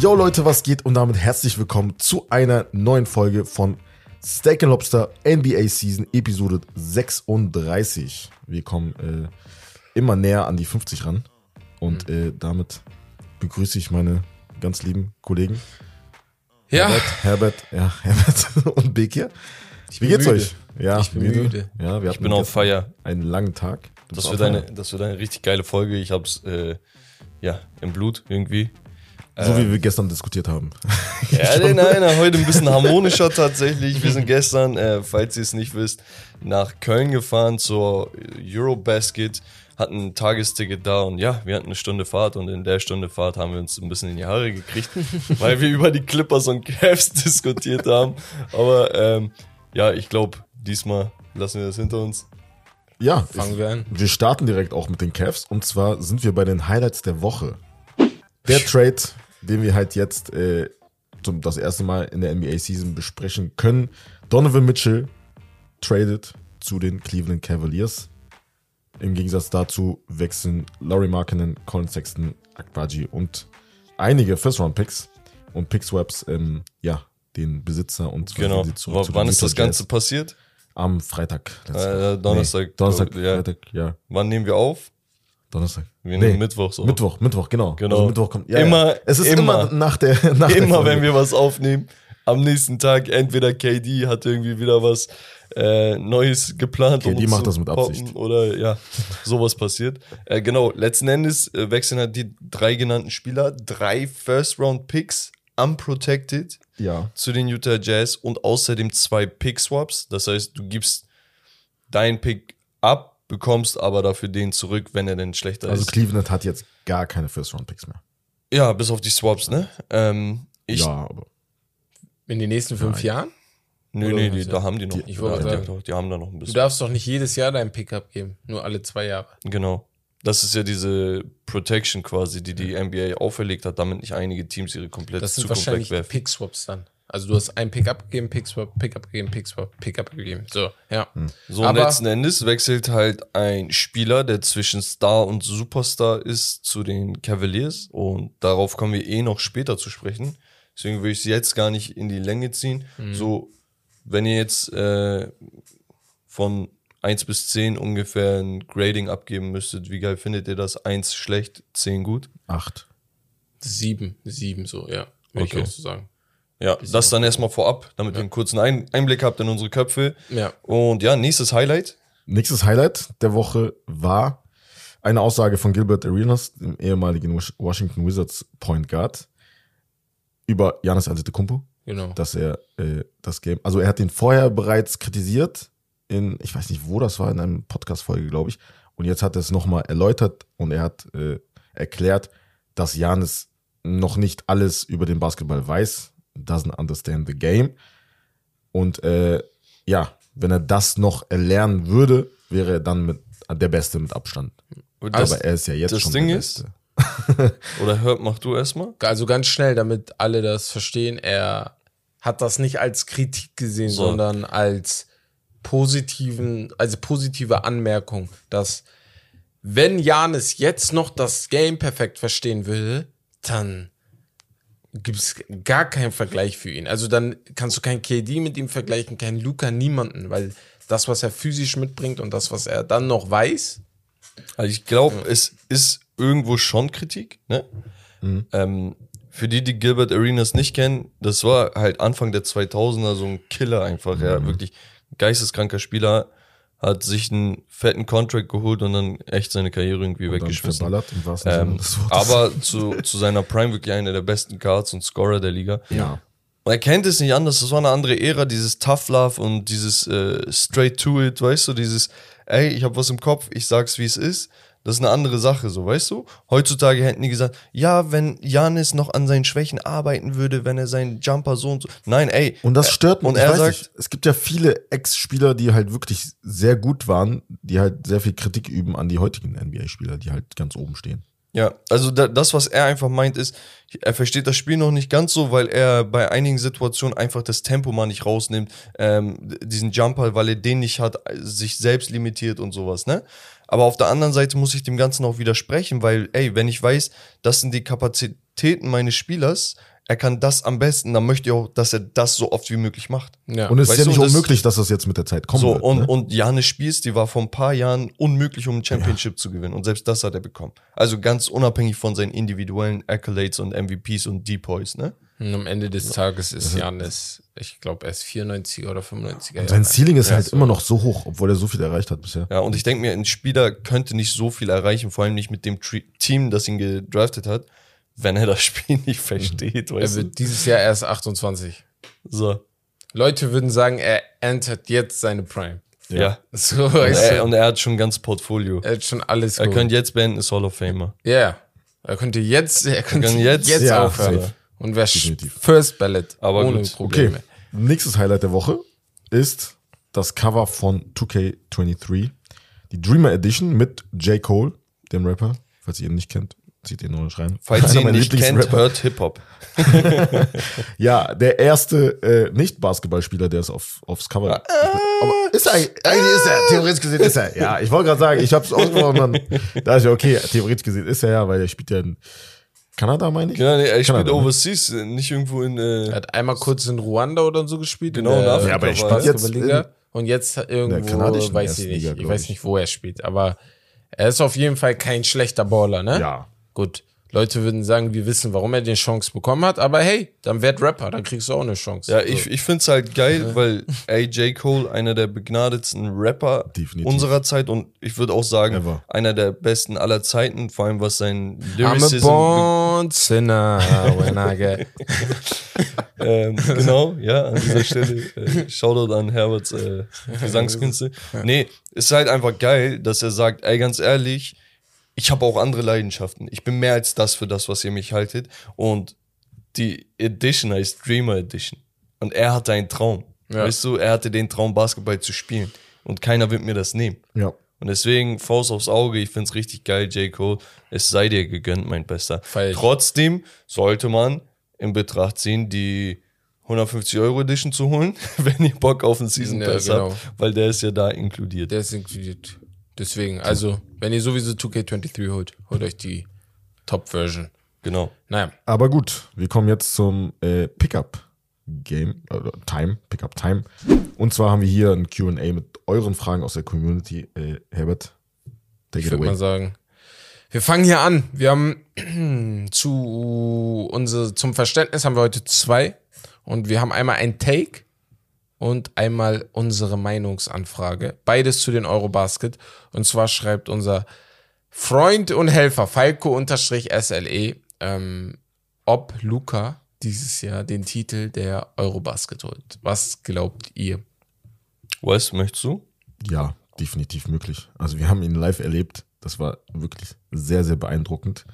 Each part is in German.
Yo Leute, was geht und damit herzlich willkommen zu einer neuen Folge von Steak Lobster NBA Season Episode 36. Wir kommen äh, immer näher an die 50 ran und äh, damit begrüße ich meine ganz lieben Kollegen Ja, Herbert, Herbert, ja, Herbert und Bekir. Wie geht's müde. euch? Ja, Ich bin müde. Ja, wir Ich bin auf Feier. einen langen Tag. Du Das wird, eine, das wird eine richtig geile Folge. Ich hab's äh, ja, im Blut irgendwie. So wie wir gestern diskutiert haben. Ja, nein, nein, heute ein bisschen harmonischer tatsächlich. Wir sind gestern, äh, falls ihr es nicht wisst, nach Köln gefahren zur Eurobasket, hatten ein Tagesticket da und ja, wir hatten eine Stunde Fahrt und in der Stunde Fahrt haben wir uns ein bisschen in die Haare gekriegt, weil wir über die Clippers und Cavs diskutiert haben. Aber ähm, ja, ich glaube, diesmal lassen wir das hinter uns. Ja, fangen wir an. Wir starten direkt auch mit den Cavs und zwar sind wir bei den Highlights der Woche. Der Trade, den wir halt jetzt äh, zum das erste Mal in der NBA Season besprechen können. Donovan Mitchell traded zu den Cleveland Cavaliers. Im Gegensatz dazu wechseln Laurie Markkinen, Colin Sexton, Akbaji und einige First-Round-Picks und Pickswaps, ähm, ja, den Besitzer und Genau. zu den Wann ist das Ganze passiert? Am Freitag. Äh. Donnerstag, Nee, Donnerstag, ja. Freitag, ja. Wann nehmen wir auf? Donnerstag. Wir nehmen Mittwoch so. Mittwoch, Mittwoch, genau. Genau. Also Mittwoch kommt. Ja, Immer- ja. Es ist immer, immer. nach der nach der Immer Folge. wenn wir was aufnehmen, am nächsten Tag entweder KD hat irgendwie wieder was äh, Neues geplant. KD uns macht das mit Absicht. Oder ja, sowas passiert. Äh, genau, letzten Endes äh, wechseln halt die drei genannten Spieler, drei First-Round-Picks, unprotected, Ja. zu den Utah Jazz und außerdem zwei Pick-Swaps. Das heißt, du gibst deinen Pick ab, bekommst aber dafür den zurück, wenn er denn schlechter Also ist. Cleveland hat jetzt gar keine First-Round-Picks mehr. Ja, bis auf die Swaps, ne? Ähm, ich, ja, aber In den nächsten fünf Jahren? Nö, Oder nee, die, da haben die noch. Ich wollte ja, sagen. die, haben- die haben da noch ein Du bisschen. darfst doch nicht jedes Jahr deinen Pickup geben, nur alle zwei Jahre. Genau. Das ist ja diese Protection quasi, die die NBA auferlegt hat, damit nicht einige Teams ihre komplette Das sind Zukunft wahrscheinlich wegwerfen. Pick-Swaps dann. Also du hast einen Pickup gegeben, Pick-Swap, Pickup gegeben, Pick-Swap, Pickup gegeben. So, ja. So, und Aber- letzten Endes wechselt halt ein Spieler, der zwischen Star und Superstar ist, zu den Cavaliers. Und darauf kommen wir eh noch später zu sprechen. Deswegen würde ich sie jetzt gar nicht in die Länge ziehen. So, wenn ihr jetzt äh, von 1 bis 10 ungefähr ein Grading abgeben müsstet, wie geil findet ihr das? 1 schlecht, 10 gut? acht. Sieben, sieben so, ja. Würde Okay. ich auch so sagen. Ja, das dann erstmal vorab, damit ihr einen kurzen Ein Einblick habt in unsere Köpfe. Ja. Und ja, nächstes Highlight. Nächstes Highlight der Woche war eine Aussage von Gilbert Arenas, dem ehemaligen Wash- Washington Wizards Point Guard, über Janis Antetokounmpo. Genau. dass er äh, das Game, also er hat den vorher bereits kritisiert in, ich weiß nicht, wo das war, in einem Podcast-Folge, glaube ich. Und jetzt hat er es nochmal erläutert und er hat äh, erklärt, dass Janis noch nicht alles über den Basketball weiß, doesn't understand the game. Und äh, ja, wenn er das noch erlernen würde, wäre er dann mit der Beste mit Abstand. Das, Aber er ist ja jetzt das schon Ding der ist- Beste. oder hört, mach du erstmal. Also ganz schnell, damit alle das verstehen, er hat das nicht als Kritik gesehen, So. sondern als positiven, also positive Anmerkung, dass wenn Janis jetzt noch das Game perfekt verstehen will, dann gibt es gar keinen Vergleich für ihn. Also dann kannst du kein KD mit ihm vergleichen, kein Luca, niemanden, weil das, was er physisch mitbringt und das, was er dann noch weiß, Also ich glaube, es ist irgendwo schon Kritik. Ne? Ähm, für die, die Gilbert Arenas nicht kennen, das war halt Anfang der 2000er so ein Killer einfach. Ja, wirklich geisteskranker Spieler, hat sich einen fetten Contract geholt und dann echt seine Karriere irgendwie Dann weggeschmissen. verballert im Ähm, aber zu, zu seiner Prime wirklich einer der besten Guards und Scorer der Liga. ja. Und er kennt es nicht anders, das war eine andere Ära, dieses Tough Love und dieses äh, Straight to it, weißt du, dieses, ey, ich hab was im Kopf, ich sag's wie es ist. Das ist eine andere Sache, so, weißt du? Heutzutage hätten die gesagt, ja, wenn Janis noch an seinen Schwächen arbeiten würde, wenn er seinen Jumper so und so. Nein, ey. Und das stört mich. Und er sagt, nicht, es gibt ja viele Ex-Spieler, die halt wirklich sehr gut waren, die halt sehr viel Kritik üben an die heutigen NBA-Spieler, die halt ganz oben stehen. Ja, also da, das, was er einfach meint, ist, er versteht das Spiel noch nicht ganz so, weil er bei einigen Situationen einfach das Tempo mal nicht rausnimmt, ähm, diesen Jumper, weil er den nicht hat, sich selbst limitiert und sowas, ne? Aber auf der anderen Seite muss ich dem Ganzen auch widersprechen, weil, ey, wenn ich weiß, das sind die Kapazitäten meines Spielers, er kann das am besten, dann möchte ich auch, dass er das so oft wie möglich macht. Ja. Und es ist ja nicht das- unmöglich, dass das jetzt mit der Zeit kommt. So, und, ne? und Janis Spiels, die war vor ein paar Jahren unmöglich, um ein Championship zu gewinnen. Und selbst das hat er bekommen. Also ganz unabhängig von seinen individuellen Accolades und MVPs und Depoys, ne? Und am Ende des Tages ist Janis, ich glaube, er ist 94er oder 95er. Und sein. Ceiling ist Ja, halt so. immer noch so hoch, obwohl er so viel erreicht hat bisher. Ja, und ich denke mir, ein Spieler könnte nicht so viel erreichen, vor allem nicht mit dem Tri Team, das ihn gedraftet hat, wenn er das Spiel nicht versteht, Er weißt du? wird dieses Jahr erst 28. So, Leute würden sagen, er entert jetzt seine Prime. ja. So, Und, weißt er, du, und er hat schon ein ganz Portfolio. er hat schon alles Er könnte jetzt beenden, ist Hall of Famer. Ja. Er könnte jetzt, er könnte kann jetzt, jetzt- ja, aufhören. safe. Und wäre. First Ballot. Aber ohne gut. Okay, Probleme. nächstes Highlight der Woche ist das Cover von 2K23. Die Dreamer Edition mit J. Cole, dem Rapper. Falls ihr ihn nicht kennt, zieht ihr nur rein. Falls ihr ihn nicht kennt, Lieblingsrapper. hört Hip-Hop. Ja, der erste äh, Nicht-Basketballspieler, der es auf, aufs Cover. Aber ist er, eigentlich ist er, theoretisch gesehen ist er. Ja, ich wollte gerade sagen, ich habe es ausgesprochen, da ist ja okay, theoretisch gesehen ist er ja, weil er spielt ja in Kanada, meine ich. Genau, nee, er spielt Kanada, ne? overseas, nicht irgendwo in. Er Äh, hat einmal kurz in Ruanda oder so gespielt. Genau, in in der Afrika Ja, aber er war spielt er. jetzt Basketballliga. Und jetzt irgendwo, weiß ich nicht, Liga, ich weiß ich. nicht, wo er spielt, aber er ist auf jeden Fall kein schlechter Baller, ne? Ja. Gut. Leute würden sagen, wir wissen, warum er die Chance bekommen hat, aber hey, dann werd Rapper, dann kriegst du auch eine Chance. ja, So. ich, ich finde es halt geil, weil AJ Cole einer der begnadetsten Rapper Definitiv. unserer Zeit und ich würde auch sagen, Ever. einer der besten aller Zeiten, vor allem was sein I'm a Lyricism born sinner when I get. ähm, genau, ja, an dieser Stelle. Äh, Shoutout an Herberts äh, Gesangskünste. Nee, ist halt einfach geil, dass er sagt, ey, ganz ehrlich, ich habe auch andere Leidenschaften. Ich bin mehr als das für das, was ihr mich haltet. Und die Edition heißt Dreamer Edition. Und er hatte einen Traum. Ja. Weißt du, er hatte den Traum, Basketball zu spielen. Und keiner wird mir das nehmen. Ja. Und deswegen, Faust aufs Auge, ich find's richtig geil, J. Cole. Es sei dir gegönnt, mein Bester. Feier ich. Trotzdem sollte man in Betracht ziehen, die 150 Euro Edition zu holen, wenn ihr Bock auf einen Season Ja, Pass genau. habt, weil der ist ja da inkludiert. Der ist inkludiert. Deswegen, also, wenn ihr sowieso 2K23 holt, holt euch die Top-Version. Genau. Naja, Aber gut, wir kommen jetzt zum äh, Pickup-Game, oder Time, Pickup-Time. Und zwar haben wir hier ein Q&A mit euren Fragen aus der Community. Äh, Herbert, take ich it würde away. mal sagen, wir fangen hier an. Wir haben zu unsere, zum Verständnis haben wir heute zwei. Und wir haben einmal ein Take und einmal unsere Meinungsanfrage. Beides zu den Eurobasket. Und zwar schreibt unser Freund und Helfer Falco-SLE, ähm, ob Luca dieses Jahr den Titel der Eurobasket holt. Was glaubt ihr? Wes, möchtest du? Ja, definitiv möglich. Also wir haben ihn live erlebt. Das war wirklich sehr, sehr beeindruckend.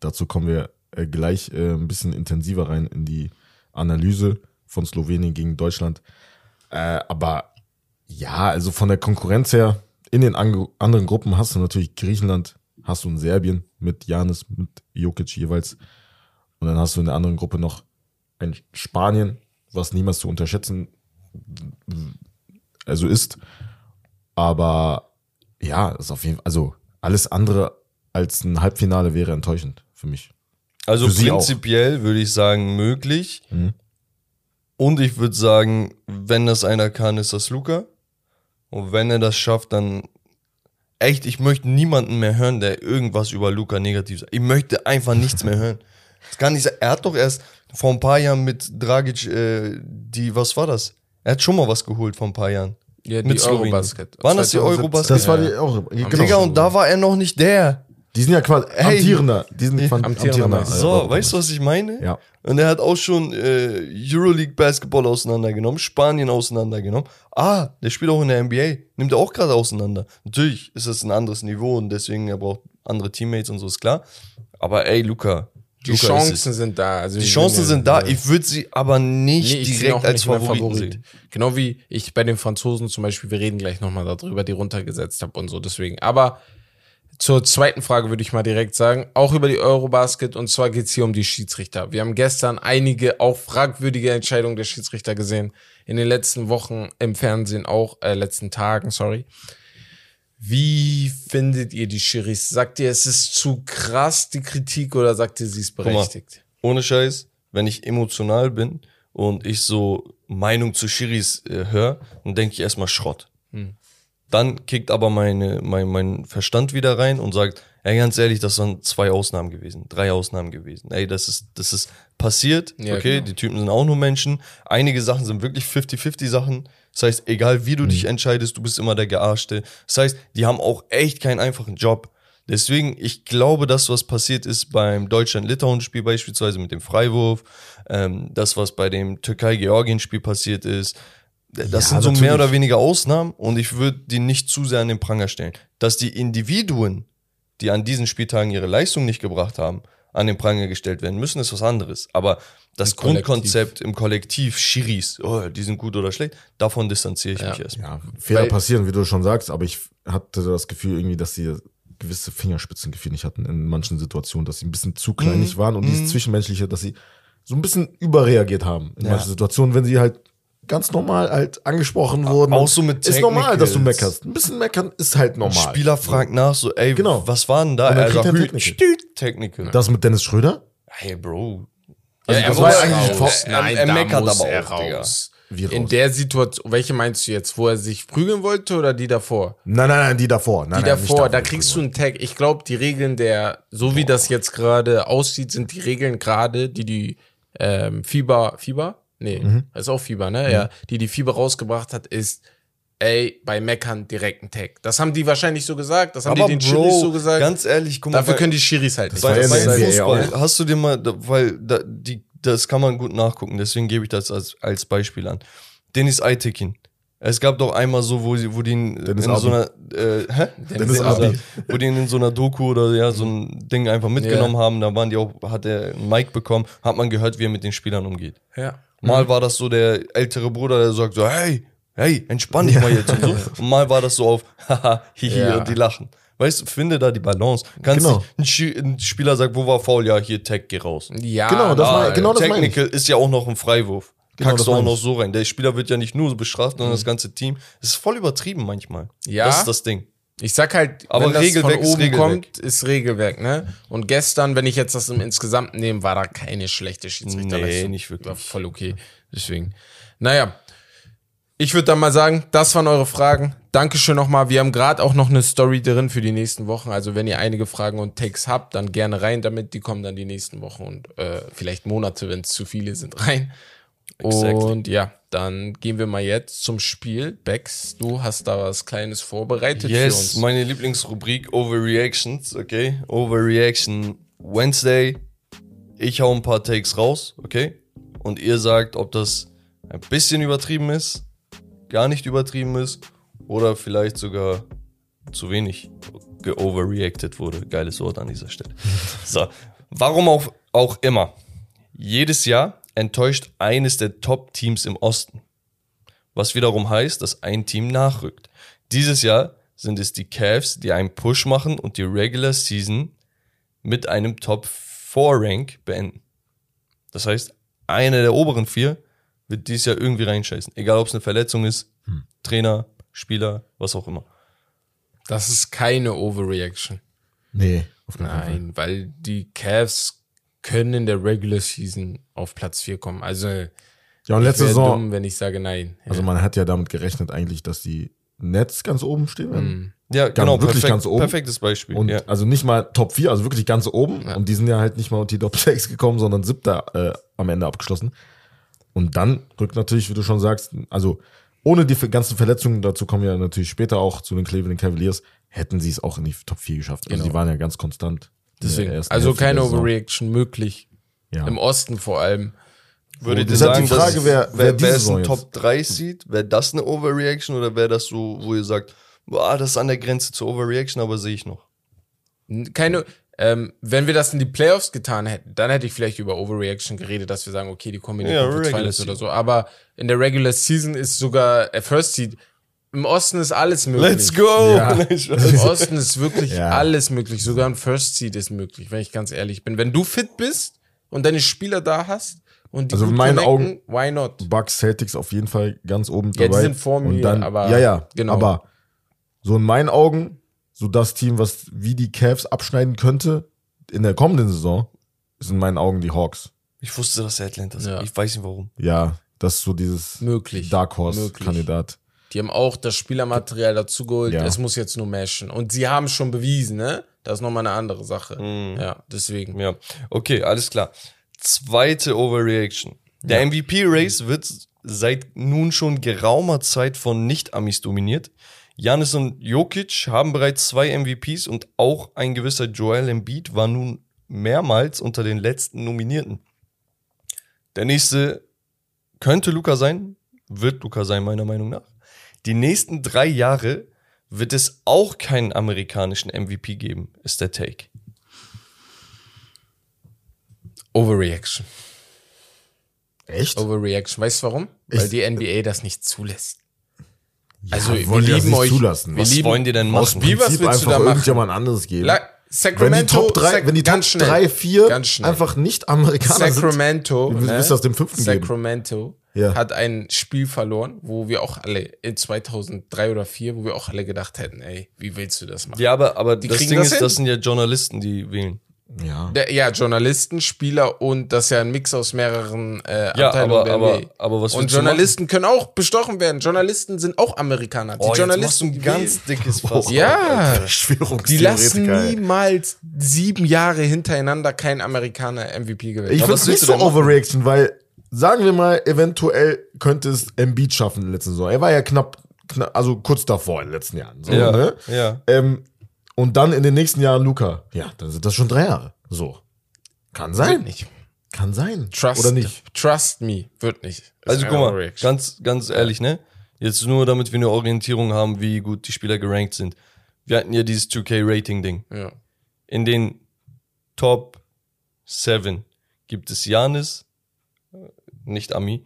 Dazu kommen wir äh, gleich äh, ein bisschen intensiver rein in die Analyse von Slowenien gegen Deutschland. Äh, aber ja, also von der Konkurrenz her, in den ange- anderen Gruppen hast du natürlich Griechenland, hast du in Serbien mit Janis, mit Jokic jeweils. Und dann hast du in der anderen Gruppe noch ein Spanien, was niemals zu unterschätzen also ist. Aber ja, ist auf jeden Fall, also alles andere als ein Halbfinale wäre enttäuschend für mich. Also Für prinzipiell würde ich sagen, möglich. Und ich würde sagen, wenn das einer kann, ist das Luca. Und wenn er das schafft, dann echt, ich möchte niemanden mehr hören, der irgendwas über Luca negativ sagt. Ich möchte einfach nichts mehr hören. Das kann nicht sein. Er hat doch erst vor ein paar Jahren mit Dragic äh, die, was war das? Er hat schon mal was geholt vor ein paar Jahren. Ja, Mit Slowenien. Eurobasket. Waren das die 2017. Eurobasket? Das war Ja. die auch. Genau. Digga, und da war er noch nicht der. Die sind ja quasi Hey. amtierender. Die sind quasi Amtierender Meister. So, weißt du, was ich meine? Ja. Und er hat auch schon äh, Euroleague Basketball auseinandergenommen, Spanien auseinandergenommen. Ah, der spielt auch in der NBA. Nimmt er auch gerade auseinander. Natürlich ist das ein anderes Niveau und deswegen er braucht andere Teammates und so, ist klar. Aber ey, Luca. Die Luca Chancen sind da. Also Die Chancen sind da. Ich würde sie aber nicht Nee, direkt als nicht Favoriten Favorit. sehen. Genau wie ich bei den Franzosen zum Beispiel, wir reden gleich nochmal darüber, die runtergesetzt habe und so, deswegen. Aber zur zweiten Frage würde ich mal direkt sagen, auch über die Eurobasket und zwar geht es hier um die Schiedsrichter. Wir haben gestern einige auch fragwürdige Entscheidungen der Schiedsrichter gesehen, in den letzten Wochen im Fernsehen auch, äh, letzten Tagen, sorry. Wie findet ihr die Schiris? Sagt ihr, es ist zu krass, die Kritik, oder sagt ihr, sie ist mal. berechtigt? Ohne Scheiß, wenn ich emotional bin und ich so Meinung zu Schiris äh, höre, dann denke ich erstmal Schrott. Dann kickt aber meine, mein, mein Verstand wieder rein und sagt, ey, ganz ehrlich, das waren zwei Ausnahmen gewesen, drei Ausnahmen gewesen. Ey, das ist, das ist passiert, Ja, okay, genau. die Typen sind auch nur Menschen. Einige Sachen sind wirklich 50-50 Sachen. Das heißt, egal wie du dich entscheidest, du bist immer der Gearschte. Das heißt, die haben auch echt keinen einfachen Job. Deswegen, ich glaube, das, was passiert ist beim Deutschland-Litauen-Spiel beispielsweise mit dem Freiwurf, ähm, das, was bei dem Türkei-Georgien-Spiel passiert ist, das Ja, sind so natürlich. mehr oder weniger Ausnahmen und ich würde die nicht zu sehr an den Pranger stellen. Dass die Individuen, die an diesen Spieltagen ihre Leistung nicht gebracht haben, an den Pranger gestellt werden müssen, ist was anderes. Aber das Im Kollektiv. Grundkonzept im Kollektiv, Schiris, oh, die sind gut oder schlecht, davon distanziere ich mich erstmal. Ja, Fehler Weil- passieren, wie du schon sagst, aber ich hatte das Gefühl irgendwie, dass sie gewisse Fingerspitzengefühl nicht hatten in manchen Situationen, dass sie ein bisschen zu kleinig waren und dieses Zwischenmenschliche, dass sie so ein bisschen überreagiert haben in Ja. manchen Situationen, wenn sie halt ganz normal halt angesprochen wurden. auch so mit Ist normal, dass du Technicals. meckerst. Ein bisschen meckern ist halt normal. Spieler fragt nach, so, ey, Genau. was war denn da? Und dann Er kriegt sagt, er "Hü- Technical." Das mit Dennis Schröder? Hey, Bro. Also er das muss war ja eigentlich raus. Nein, er da meckert muss aber er auch, raus. Wie In der Situation, welche meinst du jetzt, wo er sich prügeln wollte oder die davor? Nein, nein, nein, die davor. Nein, Die nein, davor, da kriegst du einen Tag. Ich glaube, die Regeln der, so wie das jetzt gerade aussieht, sind die Regeln gerade, die die ähm, Fieber, Fieber? Nee, Mhm. das ist auch Fieber, ne? Ja, die die Fieber rausgebracht hat, ist, ey, bei Meckern direkt ein Tag. Das haben die wahrscheinlich so gesagt, das haben Aber die den Bro, Schiris so gesagt. ganz ehrlich, guck mal. Dafür bei- können die Schiris halt nicht. bei, ja bei Fußball, auch. hast du dir mal, da- weil da, die, das kann man gut nachgucken, deswegen gebe ich das als, als Beispiel an. Dennis Aytekin. Es gab doch einmal so, wo, sie, wo die in, Dennis in so einer, äh, hä? Dennis Abi. wo die ihn in so einer Doku oder ja, so ein Ding einfach mitgenommen haben, da waren die auch, hat er ein Mic bekommen, hat man gehört, wie er mit den Spielern umgeht. Ja. Mal war das so der ältere Bruder, der sagt so, hey, hey, entspann dich mal jetzt und so. Und mal war das so auf, haha, hihi, Ja. und die lachen. Weißt du, finde da die Balance. Kannst Genau. nicht, ein, Spieler sagt, wo war faul? Ja, hier, Tag, geh raus. Ja, Genau, das war- genau das. Technical ist ja auch noch ein Freiwurf. Genau, Kackst das du auch noch so rein. Der Spieler wird ja nicht nur so bestraft, sondern das ganze Team. Es ist voll übertrieben manchmal. Ja. Das ist das Ding. Ich sag halt, Aber wenn das Regelwerk von ist oben Regelwerk. kommt, ist Regelwerk, ne? Und gestern, wenn ich jetzt das im Insgesamt nehme, war da keine schlechte Schiedsrichterleistung. Nee, nicht wirklich. War voll okay. Deswegen. Naja. Ich würde dann mal sagen, das waren eure Fragen. Dankeschön nochmal. Wir haben gerade auch noch eine Story drin für die nächsten Wochen. Also wenn ihr einige Fragen und Takes habt, dann gerne rein damit. Die kommen dann die nächsten Wochen und äh, vielleicht Monate, wenn es zu viele sind, rein. Exactly. Und ja, dann gehen wir mal jetzt zum Spiel. Bex, du hast da was Kleines vorbereitet für Yes, uns. meine Lieblingsrubrik Overreactions, okay? Overreaction Wednesday. Ich hau ein paar Takes raus, okay? Und ihr sagt, ob das ein bisschen übertrieben ist, gar nicht übertrieben ist oder vielleicht sogar zu wenig geoverreacted wurde. Geiles Wort an dieser Stelle. So, warum auch, auch immer. Jedes Jahr enttäuscht eines der Top-Teams im Osten was wiederum heißt, dass ein Team nachrückt. Dieses Jahr sind es die Cavs, die einen Push machen und die Regular Season mit einem Top 4 Rank beenden. Das heißt, einer der oberen vier wird dieses Jahr irgendwie reinscheißen. Egal, ob es eine Verletzung ist, Trainer, Spieler, was auch immer. Das ist keine Overreaction. Nee, auf keinen Fall. Nein, weil die Cavs können in der Regular Season auf Platz 4 kommen. Also Ja, und letzte Saison, dumm, wenn ich sage nein. Ja. also man hat ja damit gerechnet eigentlich, dass die Nets ganz oben stehen werden. Ja, genau, wirklich perfekt, ganz oben. perfektes Beispiel. Und ja. also nicht mal Top 4, also wirklich ganz oben. Und die sind ja halt nicht mal unter die Top 6 gekommen, sondern siebter äh, am Ende abgeschlossen. Und dann rückt natürlich, wie du schon sagst, also ohne die ganzen Verletzungen, dazu kommen wir natürlich später auch zu den Cleveland Cavaliers, hätten sie es auch in die Top 4 geschafft. Also Genau. die waren ja ganz konstant. Deswegen, also keine. Overreaction möglich. Ja. Im Osten vor allem. Würdet ihr Das ist sagen, die Frage, wer- wer wer, ist ein Top 3 sieht? Wäre das eine Overreaction oder wäre das so, wo ihr sagt, boah, das ist an der Grenze zur Overreaction, aber sehe ich noch? Keine, ähm, wenn wir das in die Playoffs getan hätten, dann hätte ich vielleicht über Overreaction geredet, dass wir sagen, okay, die kommen in die Ja, Conference Finals oder so. Aber in der Regular Season ist sogar äh, First Seed Im Osten ist alles möglich. Let's go! Ja. Im Osten ist wirklich Ja. alles möglich. Sogar ein First Seed ist möglich, wenn ich ganz ehrlich bin. Wenn du fit bist und deine Spieler da hast und die Also in meinen connecten, why not? Bucks, Celtics auf jeden Fall ganz oben Ja, die dabei. sind vor mir, Und dann, aber- ja, ja, genau. Aber so in meinen Augen, so das Team, was wie die Cavs abschneiden könnte in der kommenden Saison, ist in meinen Augen die Hawks. Ich wusste, dass Atlanta ist. Ja. Ich weiß nicht warum. Ja, das ist so dieses Möglich. Dark Möglich. Horse-Kandidat. Die haben auch das Spielermaterial dazu geholt. Ja. Es muss jetzt nur meshen. Und sie haben schon bewiesen, ne? Das ist nochmal eine andere Sache. Mhm. Ja, deswegen. Ja, okay, alles klar. Zweite Overreaction. Der MVP-Race wird seit nun schon geraumer Zeit von Nicht-Amis dominiert. Janis und Jokic haben bereits zwei MVPs und auch ein gewisser Joel Embiid war nun mehrmals unter den letzten Nominierten. Der nächste könnte Luca sein, wird Luca sein, meiner Meinung nach. Die nächsten drei Jahre wird es auch keinen amerikanischen MVP geben, ist der Take. Overreaction. Echt? Overreaction. Weißt du warum? Weil die NBA das nicht zulässt. also, wir wollen die das lieben nicht euch. zulassen. Wir Was lieben, wollen die denn Aus machen? Wie, was Prinzip willst du einfach da machen? irgendjemand anderes geben. La wenn die Sacramento, Top 3, Sac- wenn die Top ganz schnell. 3, 4 Ganz schnell. einfach nicht Amerikaner Sacramento, sind, wie willst du das dem fünften geben? Sacramento Ja. hat ein Spiel verloren, wo wir auch alle in 2003 oder 4, wo wir auch alle gedacht hätten, ey, wie willst du das machen? Ja, aber, aber das kriegen Ding das ist, hin. das sind ja Journalisten, die wählen. Ja. Der, ja, Journalisten, Spieler und das ist ja ein Mix aus mehreren äh, Ja, Abteilungen aber- der aber- NBA. aber was Und Journalisten können auch bestochen werden. Journalisten sind auch Amerikaner. Die Oh, jetzt machst du Journalisten ein die ganz dickes Fass. Ja. Die lassen niemals sieben Jahre hintereinander keinen Amerikaner MVP gewinnen. Ich Aber finde was es nicht so? Overreaction, weil, sagen wir mal, eventuell könnte es Embiid schaffen in der letzten Saison. Er war ja knapp, knapp also kurz davor in den letzten Jahren. So, Ja, ne? ja. Ähm, und dann in den nächsten Jahren Luca. Ja, dann sind das schon drei Jahre. So. Kann sein. Wird nicht. Kann sein. Trust, Oder nicht. Trust me, wird nicht. Also guck mal, ganz, ganz ehrlich, ne? Jetzt nur, damit wir eine Orientierung haben, wie gut die Spieler gerankt sind. Wir hatten ja dieses 2K-Rating-Ding. Ja. In den Top 7 gibt es Janis, nicht Ami,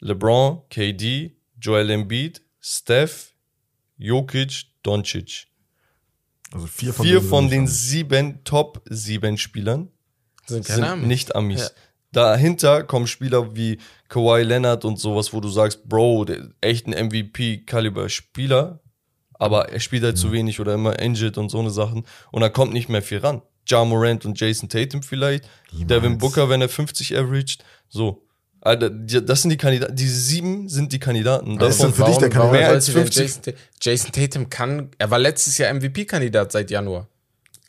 LeBron, KD, Joel Embiid, Steph, Jokic, Doncic. Also vier von, Vier von den sieben Top 7 Spielern Sind keine sind Ahnung. nicht Amis. Ja. Dahinter kommen Spieler wie Kawhi Leonard und sowas, wo du sagst, Bro, der, echt ein MVP-Kaliber-Spieler, aber er spielt halt Mhm. zu wenig oder immer injured und so eine Sachen und da kommt nicht mehr viel ran. Ja Morant und Jason Tatum vielleicht, Devin Booker, wenn er 50 averaged, so. Alter, die- das sind die Kandidaten, diese sieben sind die Kandidaten. Wer ist denn für dich der Kandidat? Mehr als sollte denn 50. Jason, Jason Tatum kann, er war letztes Jahr MVP-Kandidat seit Januar.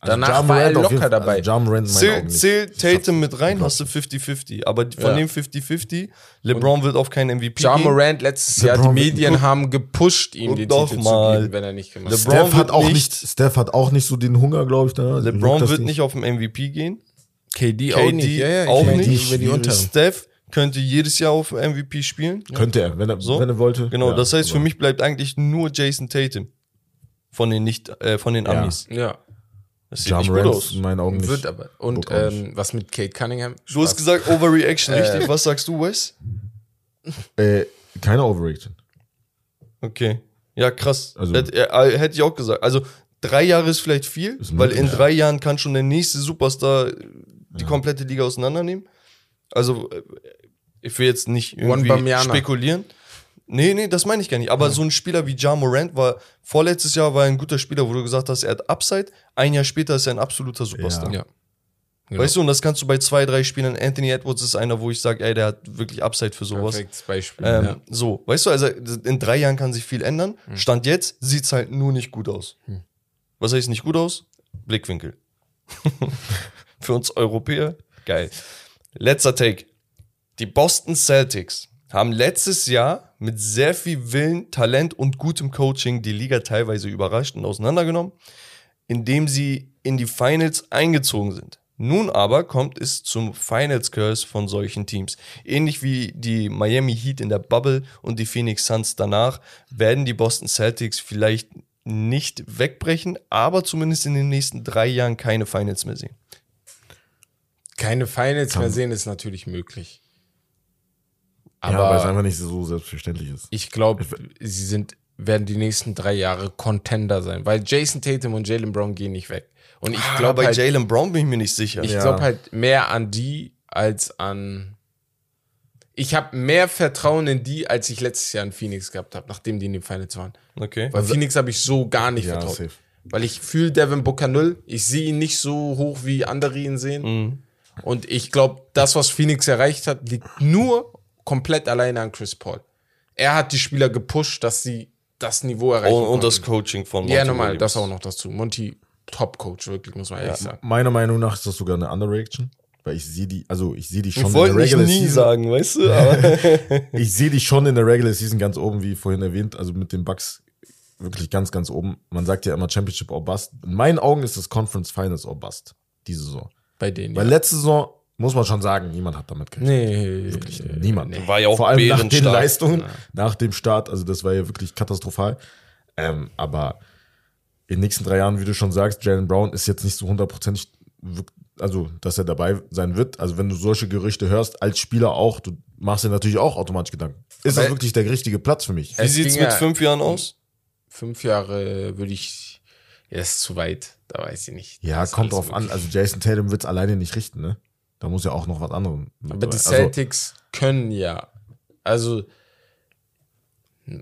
Also Danach Ja war er locker jeden Fall- dabei. Also ja Zähl, nicht. zähl Tatum mit rein, hast du 50-50. Aber von Ja. dem 50-50, LeBron wird auf keinen MVP Ja gehen. Morant letztes Jahr, die LeBron- Medien haben gepusht, ihm Und den doch Titel mal. zu geben, wenn er nicht gemacht hat. LeBron Steph hat auch nicht- nicht, Steph hat auch nicht so den Hunger, glaube ich, da. LeBron das wird nicht auf den MVP gehen. KD, KD auch nicht. Über die unteren. Steph könnte jedes Jahr auf MVP spielen. Könnte er, wenn er, So? wenn er wollte. Genau, Ja, das heißt, für mich bleibt eigentlich nur Jason Tatum. Von den nicht, äh, von den Ja. Amis. Ja, Das sieht Ja nicht gut aus. in meinen Augen nicht. wird aber. Und ähm, was mit Kate Cunningham? Du hast Spaß. gesagt Overreaction, richtig? Was sagst du, Wes? Äh, keine Overreaction. Okay. Ja, krass. Also- Hätt- äh, Hätte ich auch gesagt. Also drei Jahre ist vielleicht viel, Ist weil in ja. drei Jahren kann schon der nächste Superstar die komplette Liga auseinandernehmen. Also äh, ich will jetzt nicht irgendwie spekulieren. Nee, nee, das meine ich gar nicht. Aber so ein Spieler wie Ja Morant war vorletztes Jahr war er ein guter Spieler, wo du gesagt hast, er hat Upside. Ein Jahr später ist er ein absoluter Superstar. Ja. Weißt du, und das kannst du bei zwei, drei Spielern. Anthony Edwards ist einer, wo ich sage, ey, der hat wirklich Upside für sowas. Perfektes Beispiel. Ähm, ja. So, weißt du, also in drei Jahren kann sich viel ändern. Stand jetzt sieht's halt nur nicht gut aus. Was heißt nicht gut aus? Blickwinkel. Für uns Europäer, geil. Letzter Take. Die Boston Celtics haben letztes Jahr mit sehr viel Willen, Talent und gutem Coaching die Liga teilweise überrascht und auseinandergenommen, indem sie in die Finals eingezogen sind. Nun aber kommt es zum Finals Curse von solchen Teams. Ähnlich wie die Miami Heat in der Bubble und die Phoenix Suns danach werden die Boston Celtics vielleicht nicht wegbrechen, aber zumindest in den nächsten drei Jahren keine Finals mehr sehen. Keine Finals mehr sehen ist natürlich möglich. Ja, weil es Aber einfach nicht so selbstverständlich ist. ich glaube, sie sind werden die nächsten drei Jahre Contender sein, weil Jason Tatum und Jalen Brown gehen nicht weg. Und ich Ah, glaube bei halt, Jalen Brown bin ich mir nicht sicher. ich Ja. glaube halt mehr an die als an. Ich habe mehr Vertrauen in die, als ich letztes Jahr in Phoenix gehabt habe, nachdem die in den Finals waren. Okay. Weil Phoenix habe ich so gar nicht Ja, vertraut. safe. Weil ich fühle Devin Booker null. Ich sehe ihn nicht so hoch, wie andere ihn sehen. Mhm. Und ich glaube, das, was Phoenix erreicht hat, liegt nur komplett alleine an Chris Paul. Er hat die Spieler gepusht, dass sie das Niveau erreichen Und, und das. Coaching von Ja, Monty nochmal, Williams. das auch noch dazu. Monty, Top-Coach, wirklich, muss man ehrlich sagen. Meiner Meinung nach ist das sogar eine Underreaction. Weil ich sehe die, also ich sehe die schon Ich in der Regular nie Season. sagen, weißt du? Aber Ich sehe die schon in der Regular Season ganz oben, wie vorhin erwähnt, also mit den Bucks wirklich ganz, ganz oben. Man sagt ja immer Championship or Bust. In meinen Augen ist das Conference Finals or Bust. Diese Saison. Bei denen. Weil ja. letzte Saison, muss man schon sagen, niemand hat damit gerechnet. Nee, Wirklich niemand. War ja auch Vor allem nach den. Leistungen, nach dem Start, also das war ja wirklich katastrophal. Ähm, aber in den nächsten drei Jahren, wie du schon sagst, Jalen Brown ist jetzt nicht so hundertprozentig, also dass er dabei sein wird. Also wenn du solche Gerüchte hörst, als Spieler auch, du machst dir natürlich auch automatisch Gedanken. Ist das Aber- wirklich der richtige Platz für mich? wie Es sieht's ging mit ja- fünf Jahren aus? Fünf Jahre würde ich. Ja, das ist zu weit. Da weiß ich nicht. Ja, Das kommt drauf an. Also Jason Tatum wird es alleine nicht richten, ne? Da muss ja auch noch was anderes. Aber dabei. die Also, Celtics können ja. Also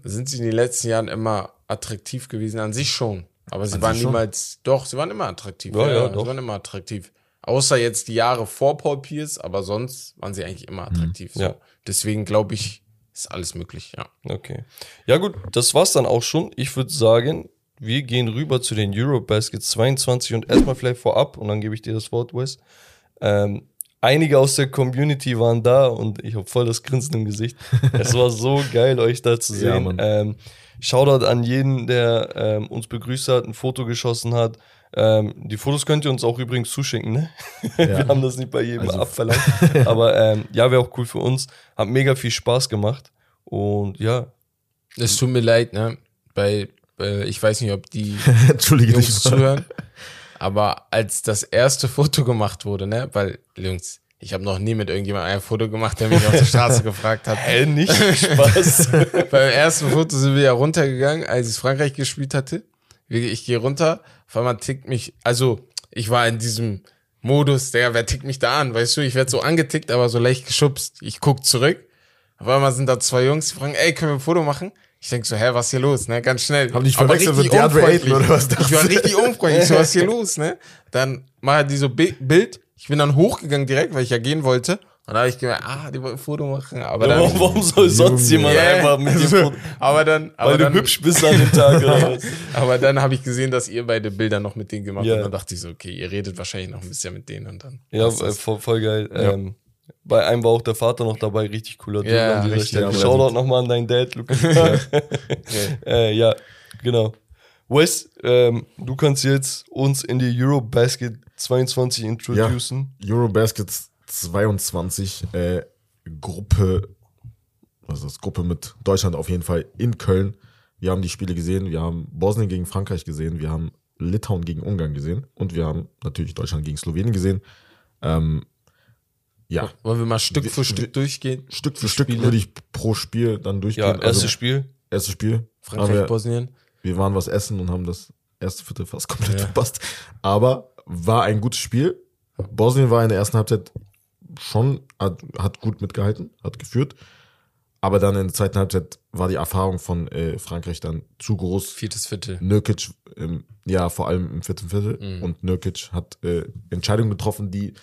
sind sie in den letzten Jahren immer attraktiv gewesen, an sich schon. Aber sie waren schon? niemals, doch, sie waren immer attraktiv. Ja, ja, doch. Sie waren immer attraktiv. Außer jetzt die Jahre vor Paul Pierce, aber sonst waren sie eigentlich immer attraktiv. So. Ja. Deswegen glaube ich, ist alles möglich, ja. Okay. Ja gut, das war's dann auch schon. Ich würde sagen, wir gehen rüber zu den Eurobasket 22 und erstmal vielleicht vorab und dann gebe ich dir das Wort, Wes. Ähm, einige aus der Community waren da und ich habe voll das Grinsen im Gesicht. es war so geil, euch da zu Ja, sehen. Mann. ähm, Shoutout an jeden, der ähm, uns begrüßt hat, ein Foto geschossen hat. Ähm, die Fotos könnt ihr uns auch übrigens zuschicken, ne? Wir haben das nicht bei jedem Also- abverlangt. Aber ähm, ja, wäre auch cool für uns. Hat mega viel Spaß gemacht. Und ja, Es tut mir leid, ne? Weil äh, ich weiß nicht, ob die Entschuldige. Jungs zuhören. Aber als das erste Foto gemacht wurde, ne? Weil, Jungs, ich habe noch nie mit irgendjemandem ein Foto gemacht, der mich auf der Straße gefragt hat. Hä, nicht Spaß. Beim ersten Foto sind wir ja runtergegangen, als es Frankreich gespielt hatte. Ich gehe runter, auf einmal tickt mich, also ich war in diesem Modus, der, wer tickt mich da an, weißt du, ich werde so angetickt, aber so leicht geschubst. Ich guck zurück, auf einmal sind da zwei Jungs, die fragen, ey, können wir ein Foto machen? Ich denk so, hä, was ist hier los, ne, ganz schnell. Haben die dich Aber verwechselt richtig mit DeAndre Ayton oder was Ich war richtig unfreundlich, ich so, was ist hier los, ne? Dann machen die so Bi- Bild, ich bin dann hochgegangen direkt, weil ich ja gehen wollte. Und da habe ich gemerkt, ah, die wollen ein Foto machen, aber dann... warum, warum soll sonst jemand Ja, einfach mit dir Foto? aber dann, aber Weil dann, du hübsch bist an dem Tag oder was? aber dann habe ich gesehen, dass ihr beide Bilder noch mit denen gemacht Ja. habt. Und dann dachte ich so, okay, ihr redet wahrscheinlich noch ein bisschen mit denen und dann. Ja, äh, voll, voll geil. Ähm, bei einem war auch der Vater noch dabei, richtig cooler Typ Ja, an dieser richtig, Stelle. Shoutout nochmal an deinen Dad, Lukas. äh, ja, genau. Wes, ähm, du kannst jetzt uns in die Eurobasket 22 introducen. Eurobasket 22, äh, Gruppe, was ist das? Gruppe mit Deutschland auf jeden Fall in Köln. Wir haben die Spiele gesehen, wir haben Bosnien gegen Frankreich gesehen, wir haben Litauen gegen Ungarn gesehen und wir haben natürlich Deutschland gegen Slowenien gesehen. Ähm, ja, Wollen wir mal Stück wir- für Stück wir- durchgehen? Stück für Stück würde ich pro Spiel dann durchgehen. Ja, erstes Also, Spiel. erstes Spiel. Frankreich, Aber Bosnien. wir waren was essen und haben das erste Viertel fast komplett verpasst. Aber war ein gutes Spiel. Bosnien war in der ersten Halbzeit schon, hat, hat gut mitgehalten, hat geführt. Aber dann in der zweiten Halbzeit war die Erfahrung von äh, Frankreich dann zu groß. Viertes Viertel. Nürkic, ähm, ja, vor allem im vierten Viertel. Und Nürkic hat äh, Entscheidungen getroffen, die,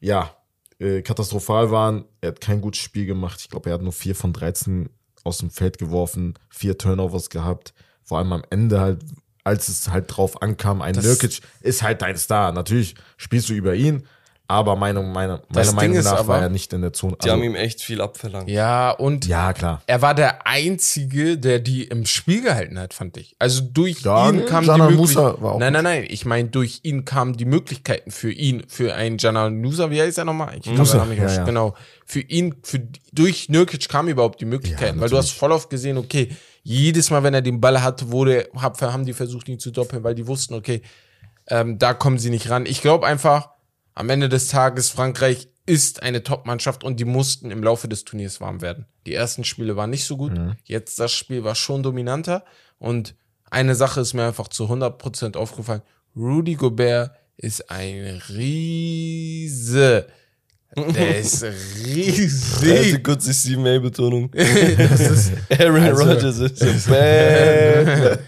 ja, äh, katastrophal waren. Er hat kein gutes Spiel gemacht. Ich glaube, er hat nur vier von 13 aus dem Feld geworfen, vier Turnovers gehabt. Vor allem am Ende halt, als es halt drauf ankam, ein Das- Nürkic ist halt dein Star. Natürlich spielst du über ihn, aber meiner, meiner, Das meiner Meinung nach aber- war er nicht in der Zone. Die haben Also, ihm echt viel abverlangt. Ja, und ja, klar. er war der Einzige, der die im Spiel gehalten hat, fand ich. Also durch Ja, ihn ne, kam Jana die Möglichkeit. Nein, nein, nein. Ich meine, durch ihn kamen die Möglichkeiten für ihn, für einen Jana Nusa, wie heißt er nochmal? Ich kann Namen nicht ja, ja. Genau. Für ihn, für, durch Nürkic kamen überhaupt die Möglichkeiten, Ja, weil du hast voll oft gesehen, okay, jedes Mal, wenn er den Ball hatte, wurde, hab, haben die versucht, ihn zu doppeln, weil die wussten, okay, ähm, da kommen sie nicht ran. Ich glaube einfach, am Ende des Tages, Frankreich ist eine Top-Mannschaft und die mussten im Laufe des Turniers warm werden. Die ersten Spiele waren nicht so gut. Jetzt das Spiel war schon dominanter. Und eine Sache ist mir einfach zu 100% aufgefallen. Rudy Gobert ist ein Riese. Der ist riesig. kurz die Steve May-Betonung. ist- Aaron Also- Rodgers ist so bad.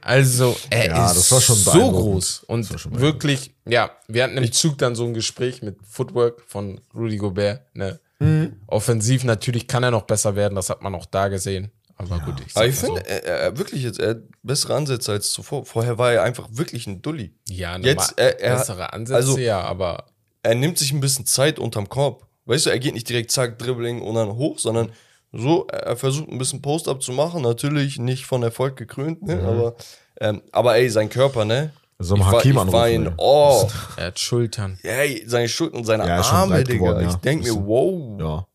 Also, er Ja, ist so groß. Und wirklich, ja, wir hatten im Zug dann so ein Gespräch mit Footwork von Rudy Gobert. Ne? Mhm. Offensiv natürlich kann er noch besser werden, das hat man auch da gesehen. Aber gut, ich Aber ich finde, er, er wirklich jetzt er hat bessere Ansätze als zuvor. Vorher war er einfach wirklich ein Dulli. so. ja, jetzt, er- er- bessere Ansätze, also- ja, aber Er nimmt sich ein bisschen Zeit unterm Korb. Weißt du, er geht nicht direkt zack, Dribbling und dann hoch, sondern so, er er versucht ein bisschen Post-up zu machen. Natürlich nicht von Erfolg gekrönt, ne? aber, ähm, aber ey, sein Körper, ne? Mal war, Hakim war anrufen, in, ey. oh, er hat Schultern. ey, seine Schultern und seine Ja, Arme, Digga. geworden, ja. Ich denke mir, wow. Ja.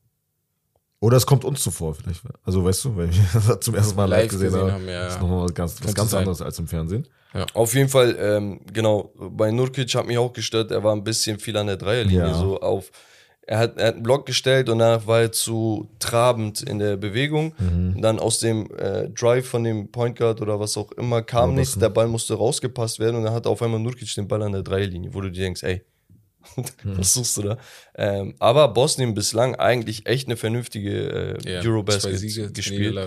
Oder es kommt uns zuvor vielleicht. Also weißt du, weil wir das zum ersten Mal live, Live gesehen, gesehen haben, ja, ist ja. nochmal was ganz, was ganz sein. anderes als im Fernsehen. Auf jeden Fall, ähm, genau, bei Nurkic hat mich auch gestört, er war ein bisschen viel an der Dreierlinie, Ja. so auf. Er hat, er hat einen Block gestellt und danach war er zu trabend in der Bewegung. Mhm. Und dann aus dem äh, Drive von dem Point Guard oder was auch immer kam nichts, der Ball musste rausgepasst werden und dann hat auf einmal Nurkic den Ball an der Dreierlinie, wo du dir denkst, ey, Was suchst du da? Ähm, aber Bosnien bislang eigentlich echt eine vernünftige äh, Ja, Eurobasket zwei Siege, gespielt.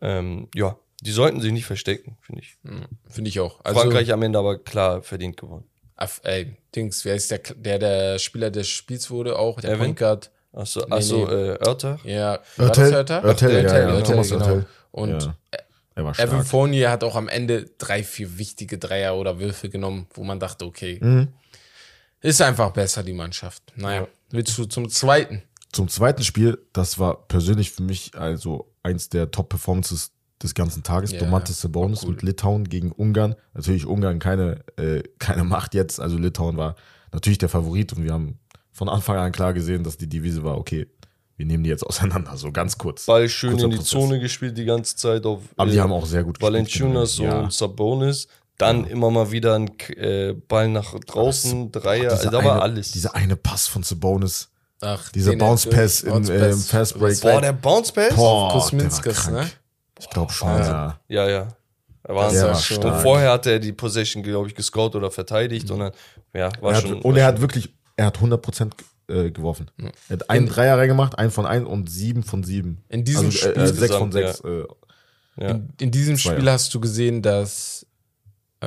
Ähm, ja, die sollten sich nicht verstecken, finde ich. Mhm, Finde ich auch. Also, Frankreich am Ende aber klar verdient gewonnen. Af- ey, Dings, wer ist der, der, der Spieler des Spiels wurde auch? Der? Point Guard. Achso, Nee, achso nee. äh, Örter? Ja, Örtel? das Örtel, ja, ja, Thomas genau. Und Ja. Er war stark. Evan Fournier hat auch am Ende drei, vier wichtige Dreier oder Würfe genommen, wo man dachte, okay, Mhm. Ist einfach besser, die Mannschaft. Naja, willst du zum zweiten? Zum zweiten Spiel, das war persönlich für mich also eins der Top-Performances des ganzen Tages. Ja, Domantas Sabonis cool. mit Litauen gegen Ungarn. Natürlich Ungarn keine, äh, keine Macht jetzt. Also Litauen war natürlich der Favorit und wir haben von Anfang an klar gesehen, dass die Devise war, okay, wir nehmen die jetzt auseinander, so ganz kurz. Ball schön in die Prozess. Zone gespielt die ganze Zeit auf Aber äh, die haben auch sehr gut gespielt. und Sabonis. Dann immer mal wieder ein äh, Ball nach draußen, Dreier, also da war eine, alles. Dieser eine Pass von Sabonis, Ach, dieser Bounce Pass im Bounce äh, im Fast Break. Boah, der Bounce Pass? Boah, Kuzminskas, der war krank. ne? Ich glaube schon, Wahnsinn. ja. Ja, ja. Er war war schon- und vorher hat er die Possession, glaube ich, gescout oder verteidigt und dann, ja, war Er hat, schon. und war er hat wirklich, er hat 100% äh, geworfen. Er hat einen Dreier reingemacht, einen von ein und sieben von sieben. In diesem also, Spiel äh, sechs von sechs. Äh, ja. In, in diesem. Spiel hast du gesehen, dass,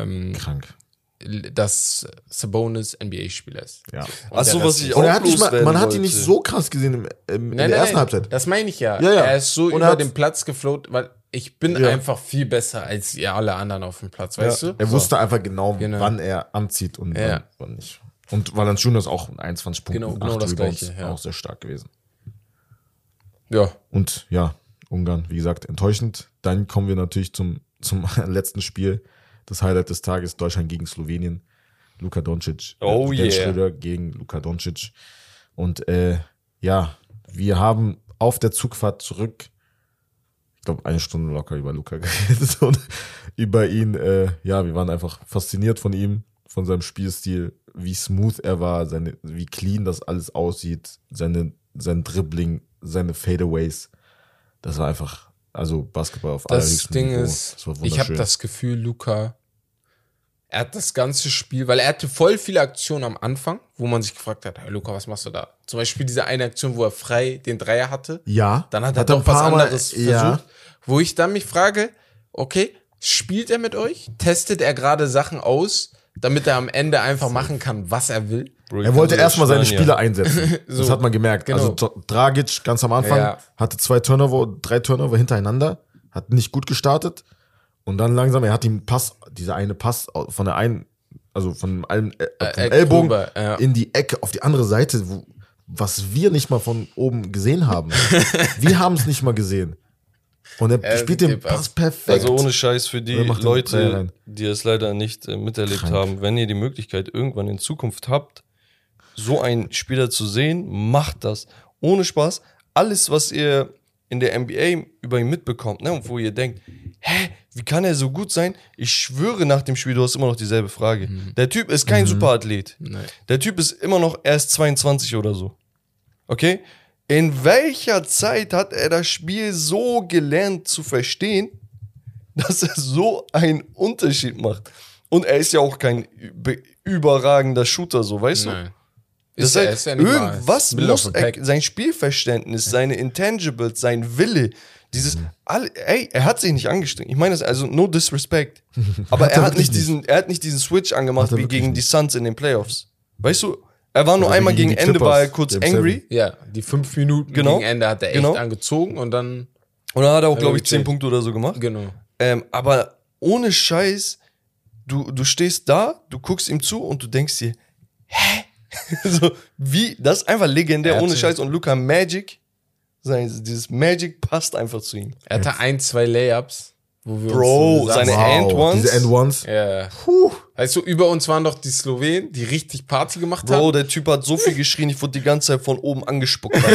ähm, krank. dass Sabonis NBA-Spieler ist. Ja. Und Ach so, der was ich ist- auch Und nicht mal, man hat ihn nicht so krass gesehen im, im, in der ersten Halbzeit. Das meine ich ja. Ja, ja. Er ist so Und er über den Platz gefloht, weil ich bin Ja. einfach viel besser als ihr alle anderen auf dem Platz, weißt du? Er So. wusste einfach genau, Genau. wann er anzieht und Ja. wann, wann nicht. Und Valanciunas auch mit 21 Punkten, Genau, genau 8 das Rebounds, Gleiche, ja. auch sehr stark gewesen. Ja. Und ja, Ungarn, wie gesagt, enttäuschend. Dann kommen wir natürlich zum, zum letzten Spiel. Das Highlight des Tages, Deutschland gegen Slowenien. Luka Doncic. Oh Dennis yeah. Schröder gegen Luka Doncic. Und äh, ja, wir haben auf der Zugfahrt zurück, ich glaube, eine Stunde locker über Luka geredet und über ihn. Äh, ja, wir waren einfach fasziniert von ihm, von seinem Spielstil, wie smooth er war, seine, wie clean das alles aussieht, seine, sein Dribbling, seine Fadeaways. Das war einfach, also Basketball auf Das Ding Niveau. ist, Das ich habe das Gefühl, Luca, er hat das ganze Spiel, weil er hatte voll viele Aktionen am Anfang, wo man sich gefragt hat, hey Luca, was machst du da? Zum Beispiel diese eine Aktion, wo er frei den Dreier hatte. ja, Dann hat er ein doch was paar Mal- anderes ja, versucht, wo ich dann mich frage, okay, spielt er mit euch? Testet er gerade Sachen aus, damit er am Ende einfach machen kann, was er will? Bro, Er wollte erstmal seine Spieler einsetzen. Das So, hat man gemerkt. genau. Also Dra- Dragic ganz am Anfang Ja. hatte zwei Turnover, drei Turnover hintereinander, hat nicht gut gestartet und dann langsam, er hat ihm Pass, dieser eine Pass von der einen, also von einem äh, vom Eck Ellbogen rüber, ja. in die Ecke auf die andere Seite, wo, was wir nicht mal von oben gesehen haben. wir haben es nicht mal gesehen. Und er Er spielt den Pass perfekt. Also ohne Scheiß für die Leute, die es leider nicht äh, miterlebt Krank. haben, wenn ihr die Möglichkeit irgendwann in Zukunft habt, so einen Spieler zu sehen, macht das. Ohne Spaß. Alles, was ihr in der NBA über ihn mitbekommt, ne, und wo ihr denkt, hä, wie kann er so gut sein? Ich schwöre nach dem Spiel, du hast immer noch dieselbe Frage. Der Typ ist kein Superathlet. Nein. Der Typ ist immer noch erst 22 oder so. Okay? In welcher Zeit hat er das Spiel so gelernt zu verstehen, dass er so einen Unterschied macht? Und er ist ja auch kein be- überragender Shooter, so, weißt du? Nein. Das Ist er- heißt, ist mal. irgendwas muss er, sein Spielverständnis, seine Intangibles, sein Wille, dieses, all, ey, er hat sich nicht angestrengt. Ich meine das, also no disrespect. Aber Hat er er hat nicht diesen, er hat nicht diesen Switch angemacht wie gegen die nicht. Suns in den Playoffs. Weißt du, er war nur Oder einmal gegen gegen Ende, war er kurz angry. Ja, die fünf Minuten Genau. gegen Ende hat er echt Genau. angezogen und dann, Und dann hat er auch, glaube ich. 10 Punkte oder so gemacht. genau. Ähm, aber ohne Scheiß, du, du stehst da, du guckst ihm zu und du denkst dir, hä? so, wie? Das ist einfach legendär, ohne Scheiß. Und Luca Magic, sein, dieses Magic passt einfach zu ihm. Er hatte ein, zwei Layups, wo wir Bro, uns so seine saßen. And-Ones? Diese And-Ones. Ja. Weißt du, über uns waren doch die Slowenen, die richtig Party gemacht Bro, haben. der Typ hat so viel geschrien, ich wurde die ganze Zeit von oben angespuckt.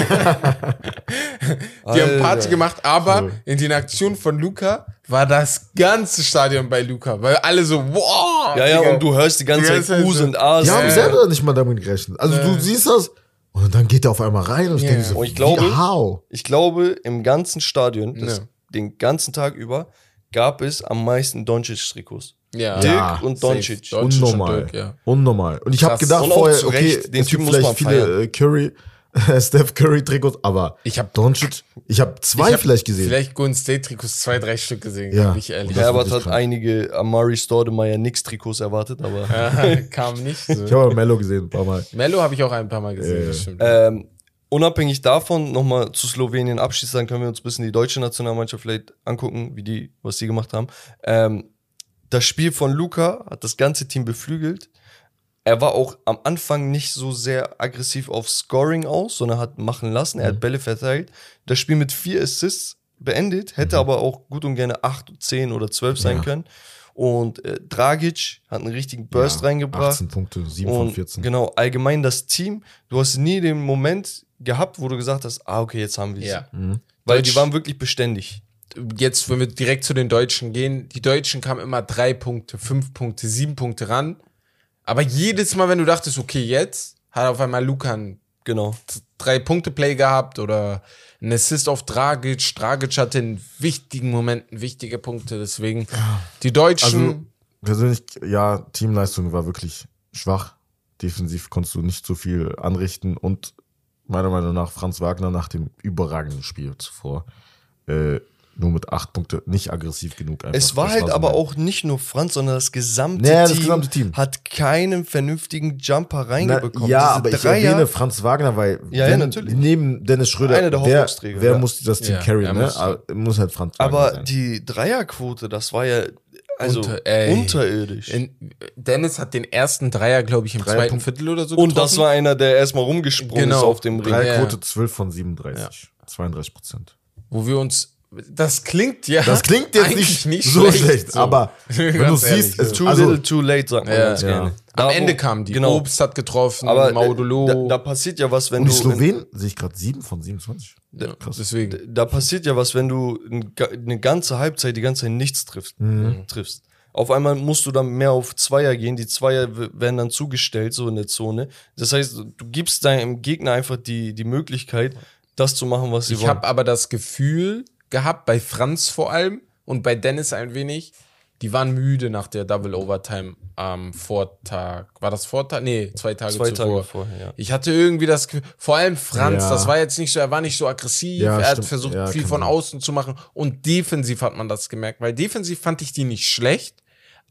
Die haben Party gemacht, aber in den Aktionen von Luca war das ganze Stadion bei Luca, weil alle so, wow. Ja, ja, Digga. und du hörst die ganze Die ganze Zeit Zeit U's so. und A's. Die haben Ja. selber nicht mal damit gerechnet. Also du siehst das und dann geht er auf einmal rein und ich Ja. denke so, Und ich glaube- wie, how? Ich glaube, im ganzen Stadion, das, Ja. den ganzen Tag über, gab es am meisten Doncic-Trikots. Ja. Dirk Ja, und. Doncic. Doncic und Unnormal. Dirk, ja. Unnormal. Und ich habe gedacht Und vorher, okay, den es Typen gibt muss vielleicht man viele feiern. äh, Curry, Steph Curry Trikots, aber Ich hab- Doncic, ich habe zwei Ich hab vielleicht gesehen. Vielleicht Golden State Trikots zwei, drei Stück gesehen, Ja. ich ehrlich. Herbert hat krank. einige Amari Stoudemire Nix-Trikots erwartet, aber Ja, kam nicht Ich so. habe Mello gesehen, ein paar Mal. Mello habe ich auch ein paar Mal gesehen, stimmt. ähm, unabhängig davon, nochmal zu Slowenien abschließend, dann können wir uns ein bisschen die deutsche Nationalmannschaft vielleicht angucken, wie die, was die gemacht haben. Ähm, das Spiel von Luca hat das ganze Team beflügelt. Er war auch am Anfang nicht so sehr aggressiv auf Scoring aus, sondern hat machen lassen. Er hat Bälle verteilt. Das Spiel mit vier Assists beendet, hätte aber auch gut und gerne acht, zehn oder zwölf sein Ja. können. Und äh, Dragic hat einen richtigen Burst Ja, reingebracht. 18 Punkte, 7 von Und 14. genau, allgemein das Team, du hast nie den Moment gehabt, wo du gesagt hast, ah, okay, jetzt haben wir es. Ja. Weil Deutsch- die waren wirklich beständig. Jetzt, wenn wir direkt zu den Deutschen gehen, die Deutschen kamen immer drei Punkte, fünf Punkte, sieben Punkte ran. Aber jedes Mal, wenn du dachtest, okay, jetzt, hat auf einmal Luca einen Genau. Drei-Punkte-Play gehabt oder ein Assist auf Dragic. Dragic hatte in wichtigen Momenten wichtige Punkte, deswegen die Deutschen. Also persönlich, ja, Teamleistung war wirklich schwach. Defensiv konntest du nicht so viel anrichten und meiner Meinung nach Franz Wagner nach dem überragenden Spiel zuvor äh, nur mit acht Punkte nicht aggressiv genug. Einfach. Es war Das halt so aber mein- auch nicht nur Franz, sondern das gesamte, Nee, das Team, gesamte Team. hat keinen vernünftigen Jumper Na, reingebekommen. ja, Diese aber ich Dreier- erwähne Franz Wagner, weil Ja, ja, natürlich. neben Dennis Schröder, Einer der wer, Hoffnungsträger, wer ja. muss das Team Ja, carryen, ne? muss. Aber muss halt Franz Wagner aber sein. die Dreierquote, das war ja also Unter- ey. unterirdisch. in, Dennis hat den ersten Dreier, glaube ich, im Dreier zweiten Punkt- Viertel oder so und das getroffen. war einer, der erstmal rumgesprungen Genau. ist auf dem Ring. Dreierquote Ja. 12 von 37, 32 Prozent. wo wir uns. Das klingt ja. Das klingt jetzt eigentlich nicht, so schlecht, so. aber wenn du siehst, es Too also, little, too late, sagt man Ja. ganz Ja. gerne. Am Da, Ende kamen die. Genau. Obst hat getroffen, Aber äh, Maudolo. da, da passiert ja was, wenn und die du. Slowenen sehe ich gerade 7 von 27. ja, krass. deswegen. Da passiert ja was, wenn du eine ganze Halbzeit die ganze Zeit nichts triffst. Mhm. triffst. Auf einmal musst du dann mehr auf Zweier gehen. Die Zweier werden dann zugestellt, so in der Zone. Das heißt, du gibst deinem Gegner einfach die, die Möglichkeit, das zu machen, was sie Ich wollen. habe aber das Gefühl gehabt, bei Franz vor allem und bei Dennis ein wenig, die waren müde nach der Double Overtime am Vortag. War das Vortag? Nee, zwei Tage Zwei zuvor. Tage vorher, ja. Ich hatte irgendwie das Gefühl, vor allem Franz, Ja. das war jetzt nicht so, er war nicht so aggressiv, Ja, er hat stimmt. versucht, Ja, viel von sein. außen zu machen und defensiv hat man das gemerkt, weil defensiv fand ich die nicht schlecht,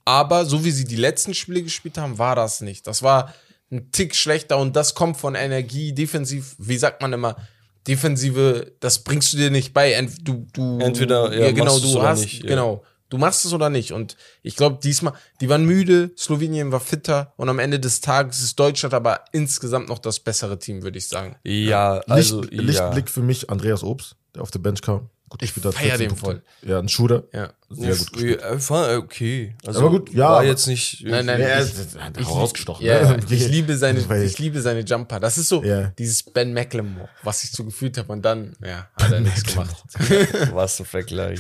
aber so wie sie die letzten Spiele gespielt haben, war das nicht. Das war ein Tick schlechter und das kommt von Energie, defensiv, wie sagt man immer, Defensive, das bringst du dir nicht bei. Ent, du, du, Entweder, ja, genau, machst du's du oder hast, nicht, ja. genau, du machst es oder nicht. Und ich glaube, diesmal, die waren müde, Slowenien war fitter und am Ende des Tages ist Deutschland aber insgesamt noch das bessere Team, würde ich sagen. ja, also, Licht, ja. Lichtblick für mich, Andreas Obst, der auf der Bench kam. Gut Ich hat, feier 14 den Punkte. Ja, ein Shooter. Ja. Sehr gut gespielt. Ja, war okay. Also, Aber gut, ja, War jetzt nicht. Nein, nein, Ja, er ist- rausgestochen, Ja, ne? ich liebe seine, ich liebe seine Jumper. Das ist so Ja. dieses Ben McLemore, was ich so gefühlt habe und dann, ja, hat er nichts gemacht. Was ein Vergleich.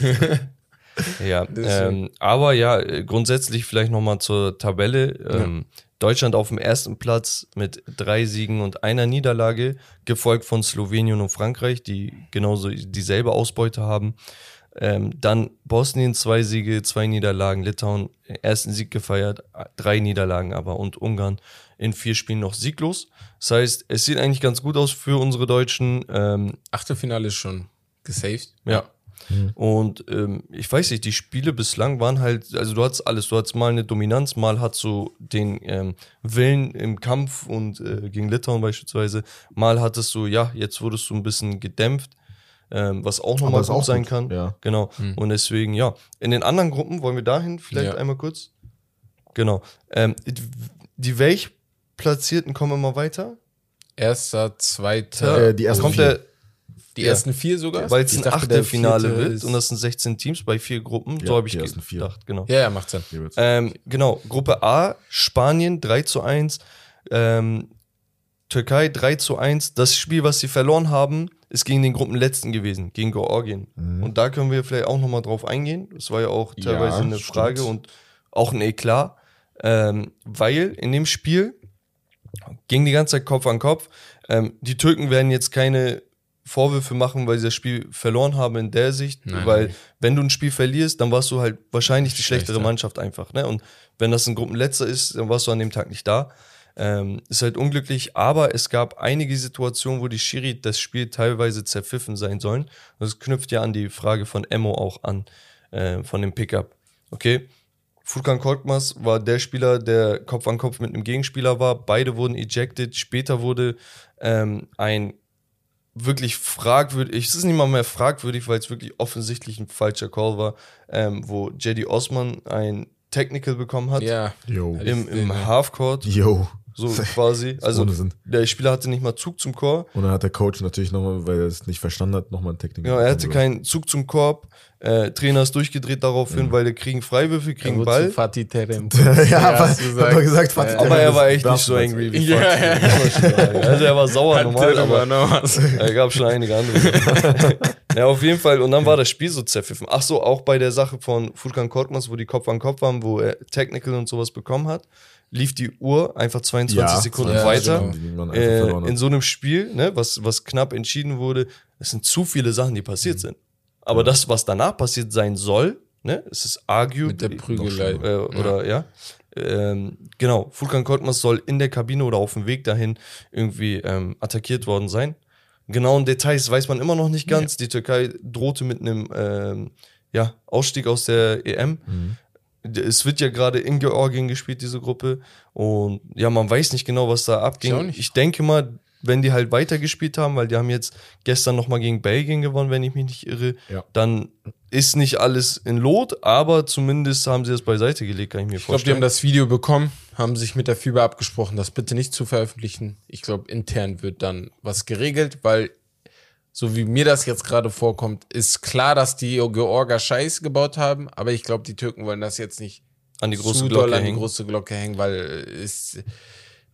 ja, ähm, aber ja, äh, grundsätzlich vielleicht nochmal zur Tabelle. Ähm, Deutschland auf dem ersten Platz mit drei Siegen und einer Niederlage, gefolgt von Slowenien und Frankreich, die genauso dieselbe Ausbeute haben. Ähm, dann Bosnien zwei Siege, zwei Niederlagen, Litauen ersten Sieg gefeiert, drei Niederlagen aber und Ungarn in vier Spielen noch sieglos. Das heißt, es sieht eigentlich ganz gut aus für unsere Deutschen. Ähm, Achtelfinale ist schon gesaved. ja. Und ähm, ich weiß nicht, die Spiele bislang waren halt, also du hattest alles, du hattest mal eine Dominanz, mal hat so den ähm, Willen im Kampf und äh, gegen Litauen beispielsweise, mal hattest du, ja, jetzt wurdest du ein bisschen gedämpft, ähm, was auch nochmal gut auch sein gut, kann. ja. Genau. Und deswegen, ja. In den anderen Gruppen wollen wir dahin vielleicht Ja. einmal kurz. Genau. Ähm, die Welch-Platzierten kommen immer weiter. Erster, zweiter, Äh, die ersten kommt vier. der, die ja. ersten vier sogar. weil es ein Achtelfinale wird und das sind 16 Teams bei vier Gruppen. Ja, so habe ich die ersten vier. gedacht, genau. Ja, ja, macht Sinn. Ähm, genau, Gruppe A, Spanien 3 zu 1, ähm, Türkei 3 zu 1. Das Spiel, was sie verloren haben, ist gegen den Gruppenletzten gewesen, gegen Georgien. Und da können wir vielleicht auch nochmal drauf eingehen. Das war ja auch Ja, teilweise eine stimmt. Frage und auch ein Eklat, ähm, weil in dem Spiel ging die ganze Zeit Kopf an Kopf. Ähm, die Türken werden jetzt keine Vorwürfe machen, weil sie das Spiel verloren haben in der Sicht, Nein, weil wenn du ein Spiel verlierst, dann warst du halt wahrscheinlich die schlechtere Schlechter. Mannschaft einfach. Ne? Und wenn das ein Gruppenletzter ist, dann warst du an dem Tag nicht da. Ähm, ist halt unglücklich, aber es gab einige Situationen, wo die Schiri das Spiel teilweise zerpfiffen sein sollen. Das knüpft ja an die Frage von Emmo auch an, äh, von dem Pickup. Okay, Furkan Korkmaz war der Spieler, der Kopf an Kopf mit einem Gegenspieler war. Beide wurden ejected. Später wurde ähm, ein wirklich fragwürdig, es ist nicht mal mehr fragwürdig, weil es wirklich offensichtlich ein falscher Call war, ähm, wo Jedi Osman ein Technical bekommen hat Ja. Yo. im, im Halfcourt, Yo. So quasi. Also der Spieler hatte nicht mal Zug zum Korb. Und dann hat der Coach natürlich nochmal, weil er es nicht verstanden hat, nochmal ein Technik. Ja, er hatte keinen Zug zum Korb. Äh, Trainer ist durchgedreht daraufhin, weil die kriegen Freiwürfe, kriegen Wozu Ball. Fatih Terim. ja, aber hast du hat man gesagt, Fatih Aber Terim er war echt nicht so angry wie Ja, Fatih, ja. Also er war sauer normal, aber noch was. er gab schon einige andere. ja, auf jeden Fall. Und dann war das Spiel so zerpfiffen. Ach so, auch bei der Sache von Furkan Korkmaz, wo die Kopf an Kopf waren, wo er Technical und sowas bekommen hat, lief die Uhr einfach 22 Ja, Sekunden ja, weiter. genau. Äh, in so einem Spiel, ne, was, was knapp entschieden wurde, es sind zu viele Sachen, die passiert sind. Aber das, was danach passiert sein soll, ne, es ist arguably, Mit der Prügelei. äh, oder ja. Ähm, genau, Fulkan Korkmaz soll in der Kabine oder auf dem Weg dahin irgendwie ähm, attackiert worden sein. Genauen Details weiß man immer noch nicht ganz. Die Türkei drohte mit einem ähm, ja, Ausstieg aus der EM. Es wird ja gerade in Georgien gespielt, diese Gruppe. Und ja, man weiß nicht genau, was da Ich abging. nicht. Ich denke mal, wenn die halt weitergespielt haben, weil die haben jetzt gestern nochmal gegen Belgien gewonnen, wenn ich mich nicht irre, Ja. dann ist nicht alles in Lot, aber zumindest haben sie das beiseite gelegt, kann ich mir Ich glaube, die vorstellen. haben das Video bekommen, haben sich mit der FIBA abgesprochen, das bitte nicht zu veröffentlichen. Ich glaube, intern wird dann was geregelt, weil so wie mir das jetzt gerade vorkommt, ist klar, dass die Georger Scheiß gebaut haben, aber ich glaube, die Türken wollen das jetzt nicht an die große zu Glocke doll an die hängen. große Glocke hängen, weil es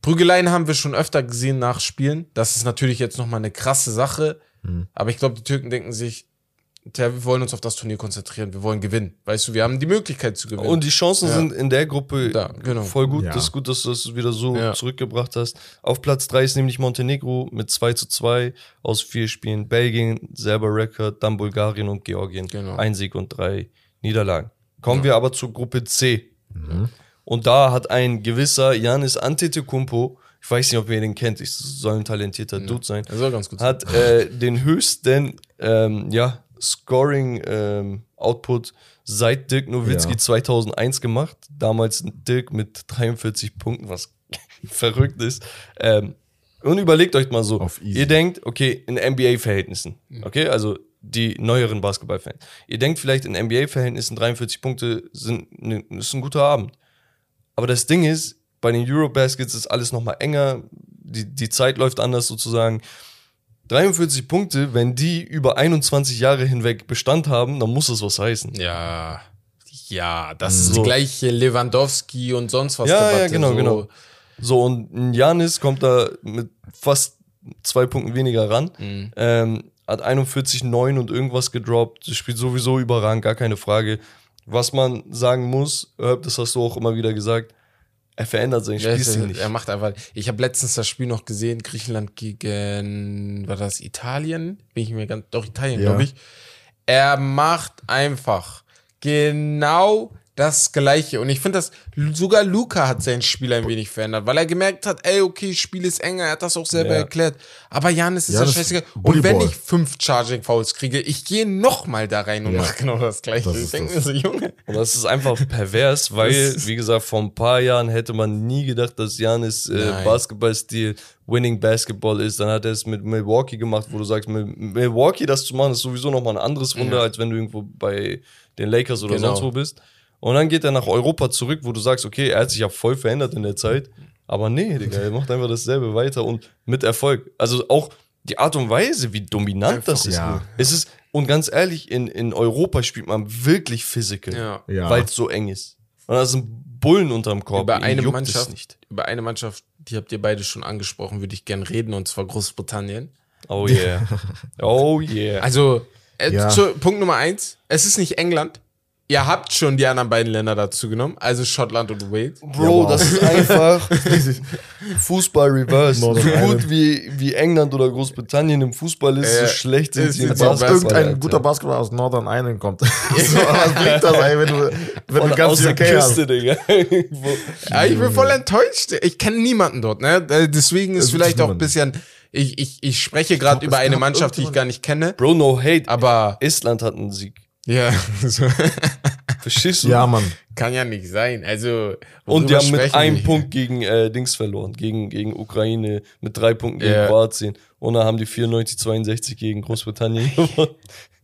Prügeleien haben wir schon öfter gesehen nach Spielen. Das ist natürlich jetzt nochmal eine krasse Sache. Mhm. Aber ich glaube, die Türken denken sich, "Tja, wir wollen uns auf das Turnier konzentrieren, wir wollen gewinnen. Weißt du, wir haben die Möglichkeit zu gewinnen. Und die Chancen Ja. sind in der Gruppe Da, genau. voll gut. Ja. Das ist gut, dass du das wieder so Ja. zurückgebracht hast. Auf Platz 3 ist nämlich Montenegro mit 2 zu 2 aus vier Spielen. Belgien, selber Rekord, dann Bulgarien und Georgien. Genau. Ein Sieg und drei Niederlagen. Kommen wir aber zur Gruppe C. Und da hat ein gewisser Janis Antetokounmpo, ich weiß nicht, ob ihr den kennt, ich soll ein talentierter Dude sein, das soll ganz gut sein. hat äh, den höchsten ähm, ja, Scoring ähm, Output seit Dirk Nowitzki Ja. 2001 gemacht. Damals Dirk mit 43 Punkten, was verrückt ist. Ähm, und überlegt euch mal so, ihr denkt, okay, in NBA-Verhältnissen, okay, also die neueren Basketballfans. Ihr denkt vielleicht in NBA-Verhältnissen 43 Punkte sind ne, ist ein guter Abend. Aber das Ding ist, bei den Eurobaskets ist alles nochmal enger, die, die Zeit läuft anders sozusagen. 43 Punkte, wenn die über 21 Jahre hinweg Bestand haben, dann muss das was heißen. Ja, ja, das ist So. die gleiche Lewandowski und sonst was Ja, ja, Debatte. genau, so. genau. So, und Janis kommt da mit fast zwei Punkten weniger ran. Mhm. Ähm, hat 41, 9 und irgendwas gedroppt. Spielt sowieso überragend, gar keine Frage. Was man sagen muss, das hast du auch immer wieder gesagt, er verändert sein Ja, Spielstil er, nicht. er macht einfach. Ich habe letztens das Spiel noch gesehen, Griechenland gegen, war das Italien? Bin ich mir ganz, doch Italien, Ja. glaube ich. Er macht einfach genau das Gleiche. Und ich finde das, sogar Luca hat sein Spiel ein wenig verändert, weil er gemerkt hat, ey, okay, Spiel ist enger, er hat das auch selber Ja. erklärt. Aber Janis ist Ja, das scheißegal. Und wenn ich fünf Charging Fouls kriege, ich gehe noch mal da rein und Ja. mache genau das Gleiche. Das ich ist denke mir so, Junge. Und das ist einfach pervers, weil, wie gesagt, vor ein paar Jahren hätte man nie gedacht, dass Janis äh. Basketballstil Winning Basketball ist. Dann hat er es mit Milwaukee gemacht, wo du sagst, mit Milwaukee das zu machen, ist sowieso nochmal ein anderes Wunder, Ja. als wenn du irgendwo bei den Lakers oder Genau. sonst wo bist. Und dann geht er nach Europa zurück, wo du sagst, okay, er hat sich ja voll verändert in der Zeit. Aber nee, Digga, er macht einfach dasselbe weiter und mit Erfolg. Also auch die Art und Weise, wie dominant das ist. ja. Es ist, und ganz ehrlich, in, in Europa spielt man wirklich Physical Ja. Ja. weil es so eng ist. Und da sind Bullen unterm Korb. Über eine juckt es Mannschaft, nicht. über eine Mannschaft, die habt ihr beide schon angesprochen, würde ich gern reden, und zwar Großbritannien. Oh yeah. oh yeah. Also, äh, Ja. zu, Punkt Nummer eins, es ist nicht England. Ihr habt schon die anderen beiden Länder dazu genommen, also Schottland und Wales. Bro, Ja, wow. das ist einfach Fußball reverse. So gut wie, wie England oder Großbritannien im Fußball ist, so Ja. schlecht sind Ist sie im Basketball. irgendein Alter. guter Basketballer aus Northern Ireland kommt. so, was bringt das, ey, wenn du, wenn Von du ganz aus der Küste, hast? Digga. Ja, ich bin voll enttäuscht. Ich kenne niemanden dort, ne? Äh, Deswegen ist Es gibt vielleicht auch ein bisschen, ich, ich, ich spreche gerade über eine Mannschaft, die ich gar nicht kenne, Bro, no hate. aber Estland hat einen Sieg. ja, so, Verstehst du? Ja, Mann. kann ja nicht sein. Also, Und die haben mit einem wir? Punkt gegen äh, Dings verloren, gegen, gegen Ukraine, mit drei Punkten gegen Ja. Kroatien. Und dann haben die 94-62 gegen Großbritannien gewonnen.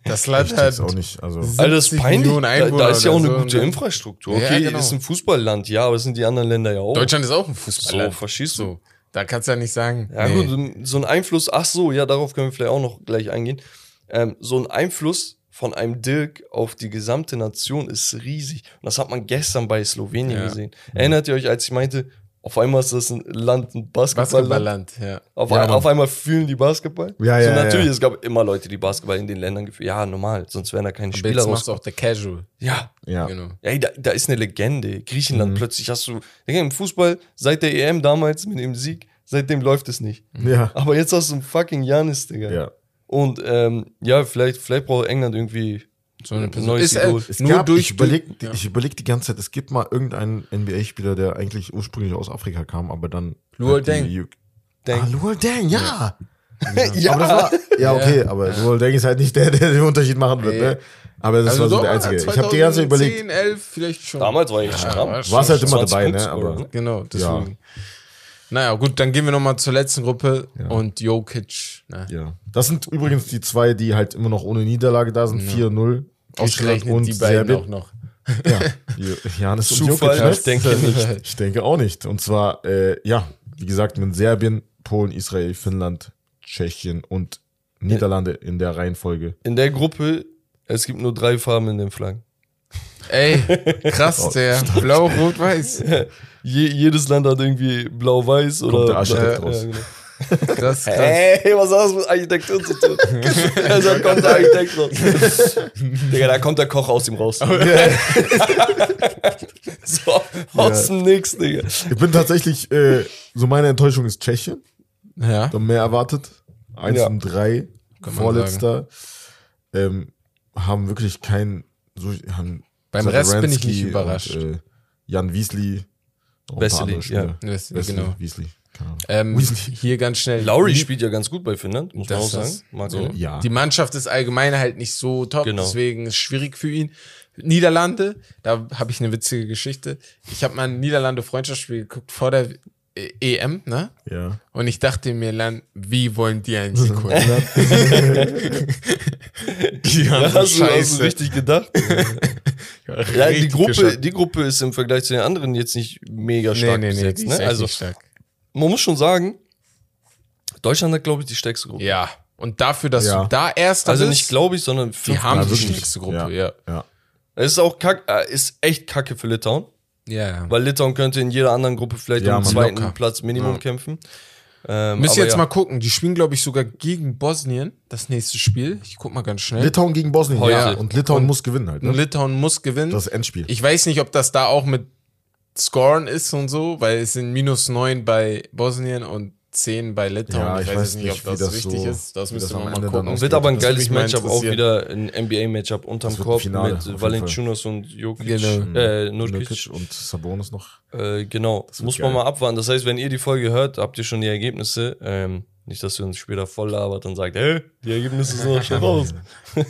Das Land Ich hat auch nicht. Also, Alter, das ist 70 peinlich. Da, da ist ja auch eine so, gute ne? Infrastruktur. Ja, Okay, genau. ist ein Fußballland, ja, aber das sind die anderen Länder ja auch. Deutschland ist auch ein so, Fußballland. verstehst du? So, da kannst du ja nicht sagen. Ja, nee. gut, so ein- so ein Einfluss, ach so, ja, darauf können wir vielleicht auch noch gleich eingehen. Ähm, so ein Einfluss von einem Dirk auf die gesamte Nation ist riesig. Und das hat man gestern bei Slowenien Ja. gesehen. Erinnert ihr euch, als ich meinte, auf einmal ist das ein Land, ein Basketballland? Basketballland, ja. Auf, Ja, ein, auf einmal fühlen die Basketball. Ja, so, ja, natürlich, ja. es gab immer Leute, die Basketball in den Ländern gefühlt. Ja, normal, sonst wären da keine Spieler jetzt machst raus. du auch der Casual. Ja, ja. Genau. Ey, da, da ist eine Legende. Griechenland Mhm. plötzlich hast du, Digga, im Fußball, seit der EM damals mit dem Sieg, seitdem läuft es nicht. Ja. Aber jetzt hast du einen fucking Janis, Digga. ja. Und ähm, ja, vielleicht, vielleicht braucht England irgendwie So eine Person. neues Ist, äh, Idol. Es nur gab, durch ich überlege ja. ich überleg die ganze Zeit, es gibt mal irgendeinen NBA-Spieler, der eigentlich ursprünglich aus Afrika kam, aber dann. Luol die Deng. Deng. Ah, Luol Deng, ja. ja, Aber das war, ja, okay, aber Luol Deng ist halt nicht der, der den Unterschied machen wird, Nee. ne? Aber das war so der Einzige. Ich habe die ganze Zeit überlegt, 10, 11 vielleicht schon. damals war ich Ja, stramm. war warst halt immer 20 dabei, Punkte ne? Aber ne? Genau, deswegen. Naja, gut, dann gehen wir nochmal zur letzten Gruppe Ja. und Jokic. Ne? ja. Das sind übrigens die zwei, die halt immer noch ohne Niederlage da sind. 4-0. Ausgerechnet die beiden auch noch. Ja, Janis und Zufall? Jokic, ne? Ich denke nicht. Ich denke auch nicht. Und zwar, äh, ja, wie gesagt, mit Serbien, Polen, Israel, Finnland, Tschechien und Niederlande in der Reihenfolge. In der Gruppe, es gibt nur drei Farben in den Flaggen. Ey, krass, der Blau, Rot, Weiß. Je, jedes Land hat irgendwie blau-weiß oder. der Architekt raus. genau. Krass, krass. Hey, was hat das mit Architektur zu tun? also kommt der Architekt raus. Digga, da kommt der Koch aus ihm raus. so, aus dem Nix, Digga. Ich bin tatsächlich, äh, so meine Enttäuschung ist Tschechien. Ja. Da mehr erwartet. Eins Ja. und drei, vorletzter. Ähm, haben wirklich kein, so, haben Beim Rest bin ich nicht überrascht. Und, äh, Jan Wiesli. Wesley, Spieler. Das, Wesley, genau. Ahnung. Ähm, Weasley. hier ganz schnell. Lauri spielt ja ganz gut bei Finnland, muss man auch Das sagen. Mag so. Ja. Die Mannschaft ist allgemein halt nicht so top, Genau. deswegen ist es schwierig für ihn. Niederlande, da habe ich eine witzige Geschichte. Ich habe mal ein Niederlande-Freundschaftsspiel geguckt vor der EM, ne? Ja. Und ich dachte mir dann, wie wollen die einen Sieg holen? die haben Ja, so hast, du, hast du Scheiße. richtig gedacht? Ja, die Richtig Gruppe, geschafft. die Gruppe ist im Vergleich zu den anderen jetzt nicht mega stark nee, nee, nee, besetzt. die ne? Also man muss schon sagen, Deutschland hat, glaube ich, die stärkste Gruppe. Ja. Und dafür, dass Ja. du da erster Also nicht glaube ich, sondern die fünf- haben Ja, die stärkste Gruppe, ja. Ja. Es ist auch kack, äh, ist echt kacke für Litauen, Ja, ja. weil Litauen könnte in jeder anderen Gruppe vielleicht Ja, um den zweiten locker. Platz Minimum Ja. kämpfen. Ähm, Müsst ihr aber jetzt ja. mal gucken. Die spielen, glaube ich, sogar gegen Bosnien, das nächste Spiel. Ich guck mal ganz schnell. Litauen gegen Bosnien, Heute. ja. Und Litauen Und- muss gewinnen halt. Und Ne? Litauen muss gewinnen. Das ist Endspiel. Ich weiß nicht, ob das da auch mit scoren ist und so, weil es sind minus 9 bei Bosnien und 10 bei Litauen. Ja, ich, ich weiß weiß nicht, ob das, das richtig so- ist. Das müssen wir mal Ende gucken. dann Wird aber ein geiles Matchup, auch wieder ein NBA-Matchup unterm Korb Finale, mit Valenciunas und Jokic. Genau. Äh, Nurkic. Nurkic und Sabonis noch. Äh, genau, muss geil. man mal abwarten. Das heißt, wenn ihr die Folge hört, habt ihr schon die Ergebnisse. Ähm, nicht, dass ihr uns später voll labert und sagt, hey, die Ergebnisse sind doch schon raus.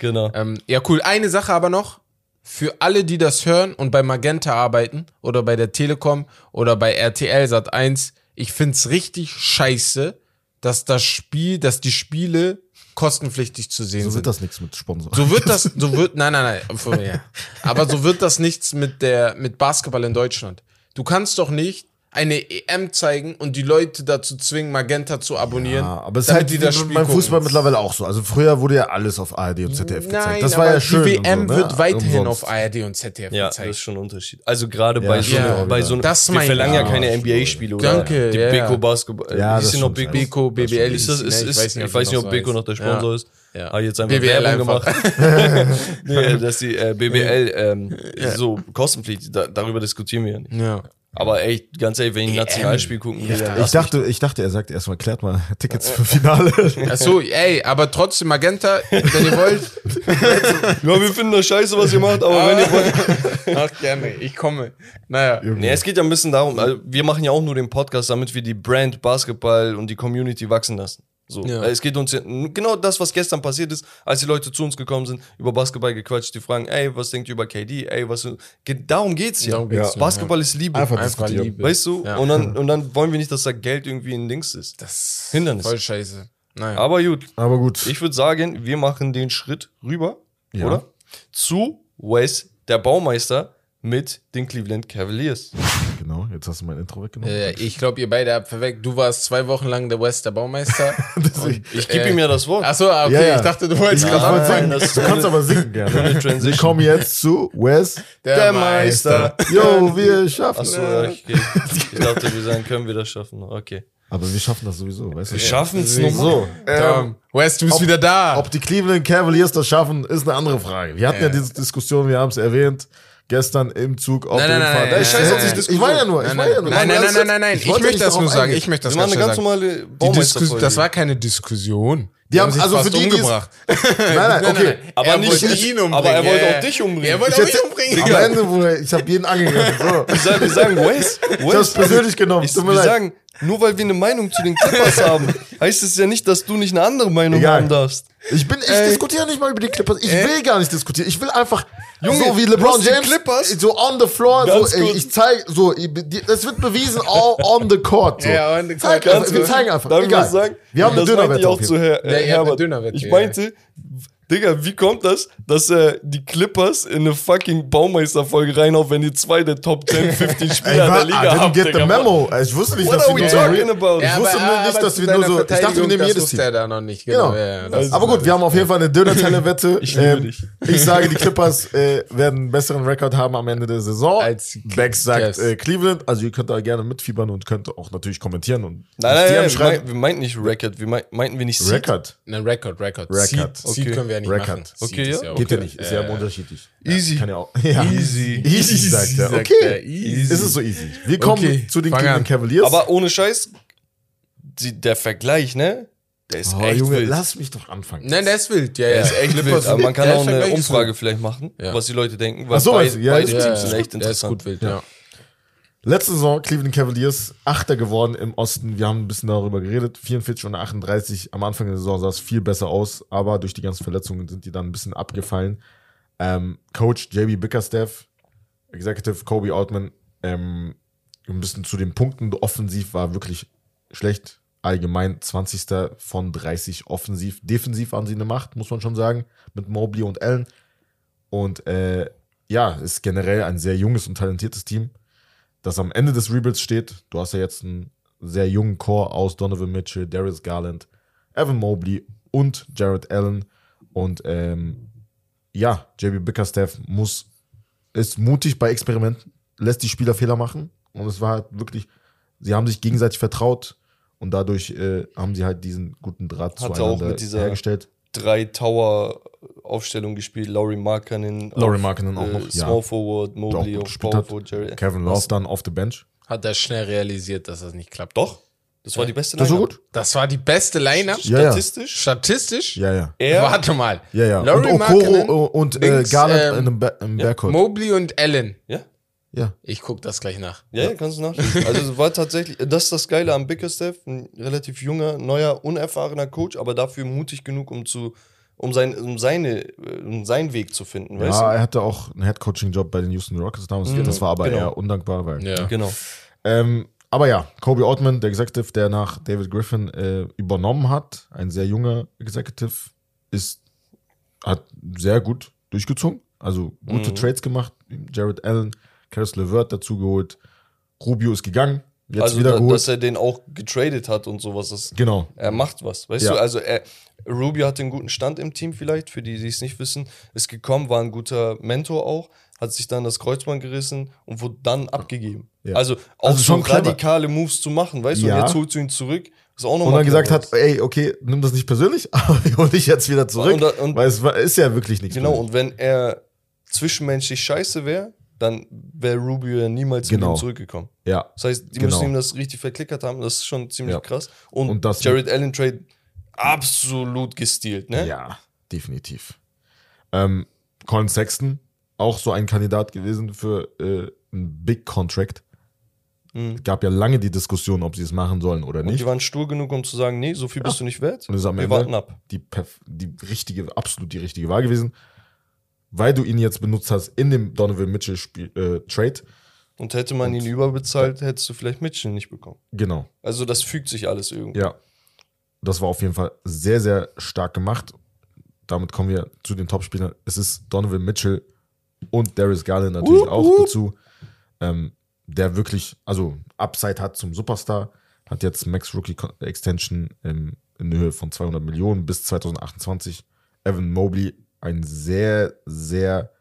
genau. Ähm, ja, cool. Eine Sache aber noch. Für alle, die das hören und bei Magenta arbeiten oder bei der Telekom oder bei RTL Sat 1, ich find's richtig scheiße, dass das Spiel, dass die Spiele kostenpflichtig zu sehen So sind. wird das nichts mit Sponsor. So wird das, so wird, nein, nein, nein, aber so wird das nichts mit der, mit Basketball in Deutschland. Du kannst doch nicht eine EM zeigen und die Leute dazu zwingen, Magenta zu abonnieren. Ja, aber es ist halt die das beim Spiel Fußball gucken. mittlerweile auch so. Also früher wurde ja alles auf ARD und ZDF gezeigt. Nein, das war ja schön. Die WM so, ne? wird weiterhin Umsonst. auf ARD und ZDF Ja, das gezeigt. ist schon ein Unterschied. Also gerade bei, so, Ja, einer- bei so einem, das wir mein verlangen ja keine Ja, NBA-Spiele oder Danke, die ja, ja. Beko Basketball. Ja, das die noch Beko? ja. Beko, BBL Ist das, ist, ist, ich weiß nicht, ob Beko noch der Sponsor ist. Ja. Ah, jetzt einfach BBL Werbung einfach. gemacht. nee, dass die äh, BBL ähm, so kostenpflichtig, da, darüber diskutieren wir ja nicht. Ja. Aber echt, ganz ehrlich, wenn ich ein Nationalspiel gucken will, dann Ich lass dachte, ich dachte, er sagt erstmal, klärt mal Tickets für Finale. Achso, ey, aber trotzdem Magenta, wenn ihr wollt. mich. Ja, wir finden das scheiße, was ihr macht, aber wenn ihr wollt. Ach, gerne, ich komme. Naja. Nee, es geht ja ein bisschen darum, also wir machen ja auch nur den Podcast, damit wir die Brand Basketball und die Community wachsen lassen. So. Ja. Es geht uns ja, genau das, was gestern passiert ist, als die Leute zu uns gekommen sind, über Basketball gequatscht, die fragen, ey, was denkt ihr über KD? Ey, was geht, darum geht's ja. Darum geht's, ja. Basketball ist Liebe. Einfach Einfach. Liebe. Weißt du? Ja. Und, dann, und dann wollen wir nicht, dass da Geld irgendwie ein Dings ist. Das Hindernis. Voll scheiße. Naja. Aber gut, Aber gut. ich würde sagen, wir machen den Schritt rüber, Ja. oder? Zu Wes, der Baumeister, mit den Cleveland Cavaliers. genau, jetzt hast du mein Intro weggenommen. Äh, ich glaube, ihr beide habt verweckt. Du warst zwei Wochen lang der West der Baumeister. Ich gebe ihm ja das Wort. Achso, okay, Ja, ja. ich dachte, du wolltest gerade anfangen. sagen, du kannst aber singen gerne. Wir kommen jetzt zu Wes, Der der, Meister. Meister. Jo, wir schaffen Achso, es. okay. Ich dachte, wir sagen, können wir das schaffen. Okay. Aber wir schaffen das sowieso, weißt du? Wir schaffen es So, nochmal. Tom, West, du bist ob- wieder da. Ob die Cleveland Cavaliers das schaffen, ist eine andere Frage. Wir hatten ja, Ja. diese Diskussion, wir haben es erwähnt, gestern im Zug auf Nein, dem nein, Fahrrad. nein, scheiß nein, auf die nein, Diskussion. Ich war ja nur, ich Nein, war nein, ja nur. nein, nein, nein, nein, nein, nein. Ich Ich möchte das nur sagen. Ich möchte das ganz eine ganz normale Baumeisterfolge. das war keine Diskussion. Die haben- sich also fast für die, umgebracht. Nein, nein, okay. Aber er nicht wollte ich, ihn umbringen. aber er wollte auch dich umbringen. Er wollte Ich auch mich umbringen. Am Ende, wo er, ich habe jeden angegriffen. So. Wir sagen, Wes. Ich hab's persönlich genommen. Ich, Tut mir leid. Nur weil wir eine Meinung zu den Clippers haben, heißt es ja nicht, dass du nicht eine andere Meinung Egal. haben darfst. Ich bin, ich Ey. diskutiere nicht mal über die Clippers. Ich will gar nicht diskutieren. Ich will einfach, Junge, so wie LeBron James, Clippers. so on the floor, Ganz so, ey, ich zeige, so, ich- das wird bewiesen all on the court. So. Ja, on the Zeig court. einfach, wir zeigen einfach. Darf ich Egal. was sagen? Wir haben eine das meinte ich Dönerwette auch zu ihr habt eine Herbert. Dönerwette, Ich ja. Digga, wie kommt das, dass äh, die Clippers in eine fucking Baumeisterfolge reinhauen, wenn die zwei der Top 10, 15 Spieler Ey, der Liga I didn't haben? get the Digga, memo. Ich wusste nicht, What dass wir we nur so talking about? Ich wusste nur nicht, dass wir nur so, ich dachte, wir nehmen jedes Team. Er da noch nicht. Genau. Genau. Ja, das Aber gut, wir haben auf jeden Fall eine Döner-Teller-Wette. Ich liebe dich. Ich sage, die Clippers äh, werden einen besseren Rekord haben am Ende der Saison. Als Bex sagt äh, Cleveland. Also ihr könnt da gerne mitfiebern und könnt auch natürlich kommentieren und Nein, nein, nein, wir, meinten nicht Record, wir meint, meinten wir nicht Seed. Record. Ein Record, Record. Record. Seed, Seed Okay. können wir ja nicht Record. machen. Seed Okay, ist ja. Geht ja okay. nicht, ist ja unterschiedlich. Easy. Kann ja auch. Ja. Easy. Easy, sagt er. Okay. er, easy. Ist es so easy. Wir kommen Okay, zu den Cleveland an. Cavaliers. Aber ohne Scheiß, die, der Vergleich, ne? Der ist oh, echt Junge, wild. lass mich doch anfangen. Nein, der ist wild. Ja, Der ja. ist echt wild. Aber man kann Der auch eine Umfrage vielleicht machen, Ja. was die Leute denken. Weil Ach so, beid- meinst du? Ja, beide ist Teams gut. sind echt Der ist interessant. gut wild, ja. Letzte Saison Cleveland Cavaliers, Achter geworden im Osten. Wir haben ein bisschen darüber geredet. 44 und 38. Am Anfang der Saison sah es viel besser aus, aber durch die ganzen Verletzungen sind die dann ein bisschen abgefallen. Ähm, Coach JB Bickerstaff, Executive Kobe Altman, ähm, ein bisschen zu den Punkten offensiv war wirklich schlecht. Allgemein 20. von 30 offensiv. Defensiv waren sie eine Macht, muss man schon sagen, mit Mobley und Allen. Und äh, ja, ist generell ein sehr junges und talentiertes Team, das am Ende des Rebuilds steht. Du hast ja jetzt einen sehr jungen Core aus Donovan Mitchell, Darius Garland, Evan Mobley und Jared Allen. Und ähm, ja, JB Bickerstaff muss, ist mutig bei Experimenten, lässt die Spieler Fehler machen. Und es war halt wirklich, sie haben sich gegenseitig vertraut und dadurch äh, haben sie halt diesen guten Draht Hat er auch zueinander mit dieser- hergestellt. drei Tower-Aufstellung gespielt. Laurie Markkanen. Laurie Markkanen auch noch, ja. Small Forward, der auch Mobley gut auf Power. Forward, Jerry. Kevin Love dann auf der Bench. Hat er schnell realisiert, dass das nicht klappt. Doch, das war die beste Das Lineup. gut? Das war die beste Line-Up? Ja, ja. Statistisch. Statistisch? Ja, ja. Er, Warte mal. Ja, ja. Laurie und Markkanen, Okoro und äh, links, Garland ähm, in einem ba im Backcourt. Mobley und Allen. ja, Ja. Ich guck das gleich nach. ja, ja, kannst du nachschauen. Also es war tatsächlich, das ist das Geile am Bickerstaff, ein relativ junger, neuer, unerfahrener Coach, aber dafür mutig genug, um zu, um, sein, um seine, äh, um seinen Weg zu finden, weißt Ja, er hatte auch einen Headcoaching-Job bei den Houston Rockets damals. Das war aber genau. eher undankbar, weil. Ja. du? Genau. Ähm, aber ja, Kobe Altman, der Executive, der nach David Griffin äh, übernommen hat, ein sehr junger Executive, ist, hat sehr gut durchgezogen. Also gute Trades gemacht. Jared Allen, Karis LeVert dazu geholt. Rubio ist gegangen, jetzt also, wieder da, dass er den auch getradet hat und sowas. Das, genau. er macht was, weißt Ja. du? Also er, Rubio hat einen guten Stand im Team vielleicht, für die, die es nicht wissen. Ist gekommen, war ein guter Mentor auch, hat sich dann das Kreuzband gerissen und wurde dann abgegeben. Ja. Also auch Also so schon clever. radikale Moves zu machen, weißt du? Ja. Und jetzt holst du ihn zurück. Und dann gesagt hat, ey, okay, nimm das nicht persönlich, aber ich hol dich jetzt wieder zurück. Und da- und- weil es ist ja wirklich nichts. Genau, persönlich. und wenn er zwischenmenschlich scheiße wäre, dann wäre Rubio ja niemals Genau. zurückgekommen. ja. Das heißt, die Genau. müssen ihm das richtig verklickert haben. Das ist schon ziemlich Ja. krass. Und, Und das- Jared Allen Trade absolut gestealt, ne? Ja, definitiv. Ähm, Colin Sexton, auch so ein Kandidat gewesen für äh, einen Big Contract. Mhm. Gab ja lange die Diskussion, ob sie es machen sollen oder Und nicht. die waren stur genug, um zu sagen, nee, so viel bist du nicht wert. Und das ist am Wir Ende warten ab. Die, die richtige, absolut die richtige Wahl gewesen. Weil du ihn jetzt benutzt hast in dem Donovan Mitchell Spiel, äh, Trade. Und hätte man ihn überbezahlt, hättest du vielleicht Mitchell nicht bekommen. Genau. Also das fügt sich alles irgendwie. Ja. Das war auf jeden Fall sehr, sehr stark gemacht. Damit kommen wir zu den Topspielern. Es ist Donovan Mitchell und Darius Garland natürlich Wup, auch dazu, ähm, der wirklich, also Upside hat zum Superstar, hat jetzt Max Rookie Extension ähm, in Höhe von 200 Millionen bis 2028. Evan Mobley, ein sehr, sehr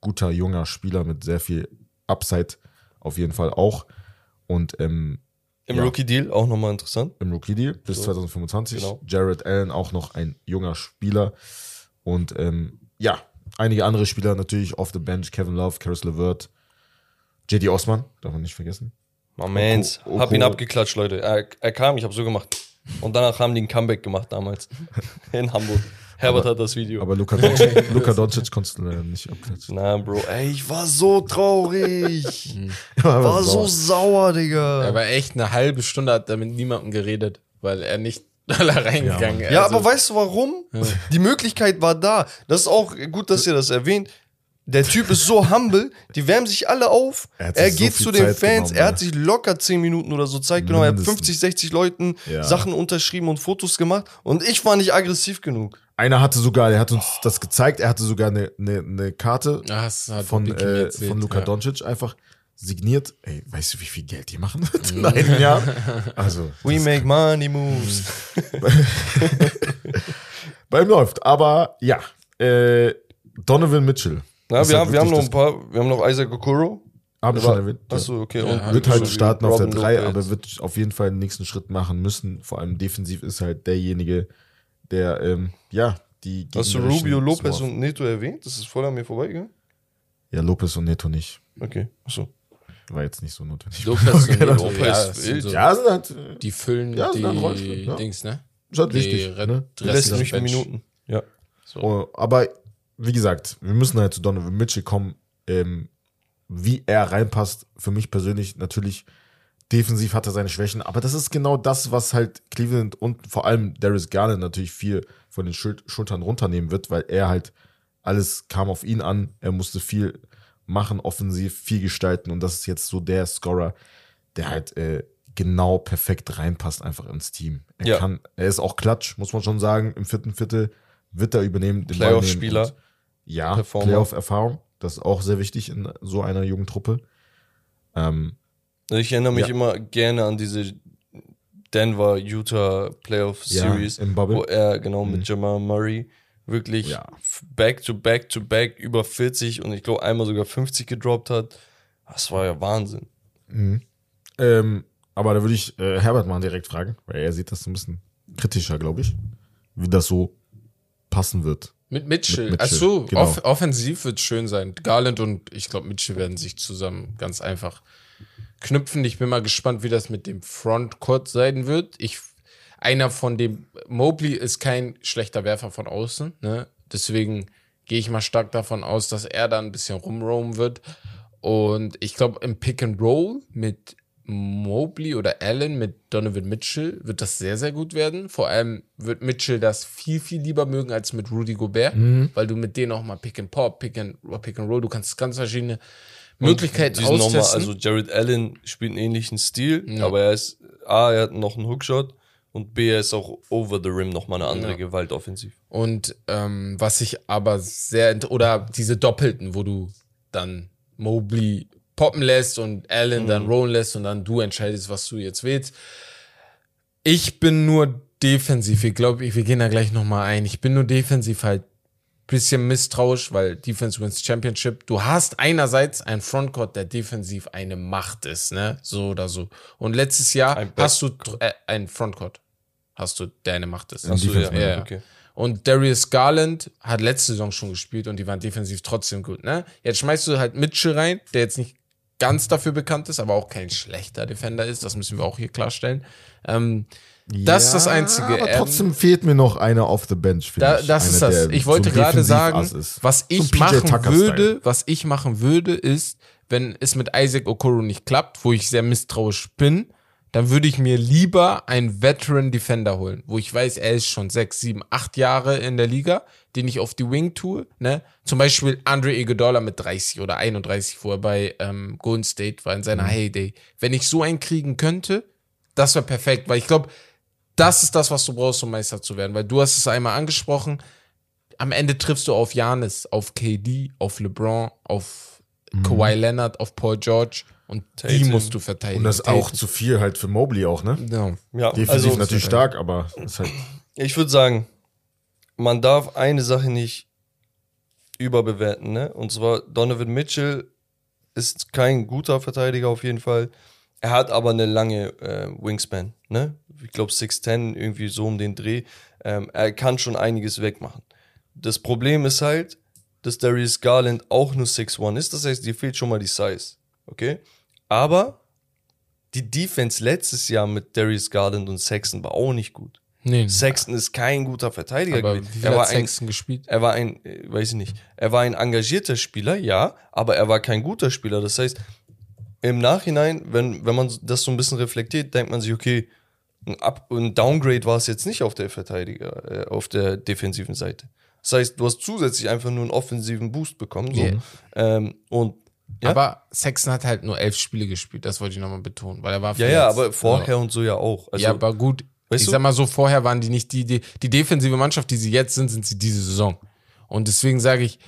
guter junger Spieler mit sehr viel Upside, auf jeden Fall auch. Und ähm, Im Ja. Rookie-Deal auch nochmal interessant. im Rookie Deal bis So. 2025. Genau. Jared Allen auch noch ein junger Spieler. Und ähm, ja, einige andere Spieler natürlich off the bench. Kevin Love, Karis LeVert, JD Osman, darf man nicht vergessen. My mans. Oko- Hab ihn abgeklatscht, Leute. Er, er kam, ich habe so gemacht. Und danach haben die ein Comeback gemacht damals. In Hamburg. Herbert hat das Video. Aber Luka Doncic, Luka Doncic konntest du leider nicht abklatschen. Na, Bro, ey, ich war so traurig. Aber war so sauer. Digga. Er war echt eine halbe Stunde, hat er mit niemandem geredet, weil er nicht da reingegangen ist. Ja, Also, aber weißt du warum? Die Möglichkeit war da. Das ist auch gut, dass ihr das erwähnt. Der Typ ist so humble, die wärmen sich alle auf. Er Er, so geht viel zu den Zeit Fans, genommen, er ja. hat sich locker 10 Minuten oder so Zeit genommen. Er hat Mindestens. 50, 60 Leuten Ja. Sachen unterschrieben und Fotos gemacht. Und ich war nicht aggressiv genug. Einer hatte sogar, der hat uns das gezeigt, er hatte sogar eine, eine, eine Karte Ah, von, äh, erzählt, von Luka ja. Doncic einfach signiert. Ey, weißt du, wie viel Geld die machen in einem Jahr? Also, We make money moves. bei ihm läuft. Aber ja, äh, Donovan Mitchell. Ja, wir, haben, wir haben noch ein paar. Wir haben noch Isaac Okoro. Haben wir Aber- schon erwähnt. Achso, okay. Ja, Wird halt starten auf der Robin 3, Lopez. aber wird auf jeden Fall den nächsten Schritt machen müssen. Vor allem defensiv ist halt derjenige, der, ähm, ja, die. Hast du Rubio, Lopez Small- und Neto erwähnt? Das ist voll an mir vorbeigegangen. Ja, Lopez und Neto nicht. Okay, achso. War jetzt nicht so notwendig. Lopez und Genau. Neto, Lopez ja, sind wild. so, Ja, sind halt, äh, die füllen Ja, sind die ein Rollstuhl, ja. Dings, ne? ist halt Die wichtig. Red- Ne? Die Rest letzten des nicht Bench. Minuten. Ja. So. Oh, aber wie gesagt, wir müssen halt zu Donovan Mitchell kommen. Ähm, wie er reinpasst, für mich persönlich natürlich defensiv hat er seine Schwächen, aber das ist genau das, was halt Cleveland und vor allem Darius Garland natürlich viel von den Schul Schultern runternehmen wird, weil er halt alles kam auf ihn an. Er musste viel machen, offensiv, viel gestalten und das ist jetzt so der Scorer, der halt äh, genau perfekt reinpasst einfach ins Team. Er Ja. kann, er ist auch klatsch, muss man schon sagen. Im vierten Viertel wird er übernehmen. den Playoff-Spieler. Ja. Playoff-Erfahrung. Das ist auch sehr wichtig in so einer jungen Truppe. Ähm, Ich erinnere mich Ja. immer gerne an diese Denver, Utah Playoff Ja, Series, im Bubble. wo er genau Mhm. mit Jamal Murray wirklich Ja. back to back to back über 40 und ich glaube einmal sogar 50 gedroppt hat. Das war ja Wahnsinn. ähm, aber da würde ich äh, Herbert mal direkt fragen, weil er sieht das so ein bisschen kritischer, glaube ich. Wie das so passen wird. Mit Mitchell. Mit Mitchell, Achso, genau. off offensiv wird schön sein. Garland und ich glaube Mitchell werden sich zusammen ganz einfach knüpfen. Ich bin mal gespannt, wie das mit dem Frontcourt sein wird. Ich, einer von dem, Mobley ist kein schlechter Werfer von außen, ne? Deswegen gehe ich mal stark davon aus, dass er da ein bisschen rumroamen wird. Und ich glaube, im Pick and Roll mit Mobley oder Allen mit Donovan Mitchell wird das sehr, sehr gut werden. Vor allem wird Mitchell das viel, viel lieber mögen als mit Rudy Gobert, weil du mit denen auch mal Pick and Pop, Pick and, Pick and Roll, du kannst ganz verschiedene Möglichkeiten sind nochmal, austesten. also Jared Allen spielt einen ähnlichen Stil, aber er ist, A, er hat noch einen Hookshot und B, er ist auch over the rim nochmal eine andere Ja. Gewalt offensiv. Und ähm, was ich aber sehr, oder diese Doppelten, wo du dann Mobley poppen lässt und Allen dann rollen lässt und dann du entscheidest, was du jetzt willst. Ich bin nur defensiv, ich glaube, wir gehen da gleich nochmal ein. Ich bin nur defensiv halt bisschen misstrauisch, weil Defense wins Championship. Du hast einerseits ein Frontcourt, der defensiv eine Macht ist, ne? So oder so. Und letztes Jahr Ein hast du äh, ein Frontcourt, hast du, der eine Macht ist. Defense, ja, ja, ja. okay. Und Darius Garland hat letzte Saison schon gespielt und die waren defensiv trotzdem gut, ne? Jetzt schmeißt du halt Mitchell rein, der jetzt nicht ganz dafür bekannt ist, aber auch kein schlechter Defender ist. Das müssen wir auch hier klarstellen. Ähm, das ist das Einzige. Aber Ähm, trotzdem fehlt mir noch einer auf the bench. da, ich. das ist Einer, das. Ich wollte so gerade sagen, ist. was ich machen würde, was ich machen würde, ist, wenn es mit Isaac Okoro nicht klappt, wo ich sehr misstrauisch bin, dann würde ich mir lieber einen Veteran Defender holen, wo ich weiß, er ist schon sechs, sieben, acht Jahre in der Liga, den ich auf die Wing tue, ne? Zum Beispiel Andre Iguodala mit 30 oder 31, wo er bei ähm, Golden State war in seiner Heyday. Wenn ich so einen kriegen könnte, das wäre perfekt, weil ich glaube, das ist das, was du brauchst, um Meister zu werden, weil du hast es einmal angesprochen, am Ende triffst du auf Janis, auf KD, auf LeBron, auf Kawhi Leonard, auf Paul George und die Tatum. musst du verteidigen. Und das ist auch zu viel halt für Mobley auch, ne? Ja. Ja, Defensiv also natürlich stark, aber ist halt ich würde sagen, man darf eine Sache nicht überbewerten, ne? Und zwar Donovan Mitchell ist kein guter Verteidiger auf jeden Fall. Er hat aber eine lange äh, Wingspan, ne? Ich glaube 6'10, irgendwie so um den Dreh. Ähm, er kann schon einiges wegmachen. Das Problem ist halt, dass Darius Garland auch nur 6'1 ist. Das heißt, dir fehlt schon mal die Size. Okay? Aber die Defense letztes Jahr mit Darius Garland und Sexton war auch nicht gut. Nee, Sexton ist kein guter Verteidiger aber gewesen. wie Er war hat ein, Sexton gespielt? er war ein, äh, weiß ich nicht, er war ein engagierter Spieler, ja, aber er war kein guter Spieler. Das heißt, im Nachhinein, wenn, wenn man das so ein bisschen reflektiert, denkt man sich, okay, ein, Up ein Downgrade war es jetzt nicht auf der Verteidiger, äh, auf der defensiven Seite. Das heißt, du hast zusätzlich einfach nur einen offensiven Boost bekommen. So. Yeah. Ähm, und ja, Aber Sexton hat halt nur elf Spiele gespielt, das wollte ich nochmal betonen, weil er war ja, ja, aber vorher und so ja auch. Also, ja, aber gut. ich sag mal so, vorher waren die nicht die, die, die defensive Mannschaft, die sie jetzt sind, sind sie diese Saison. Und deswegen sage ich,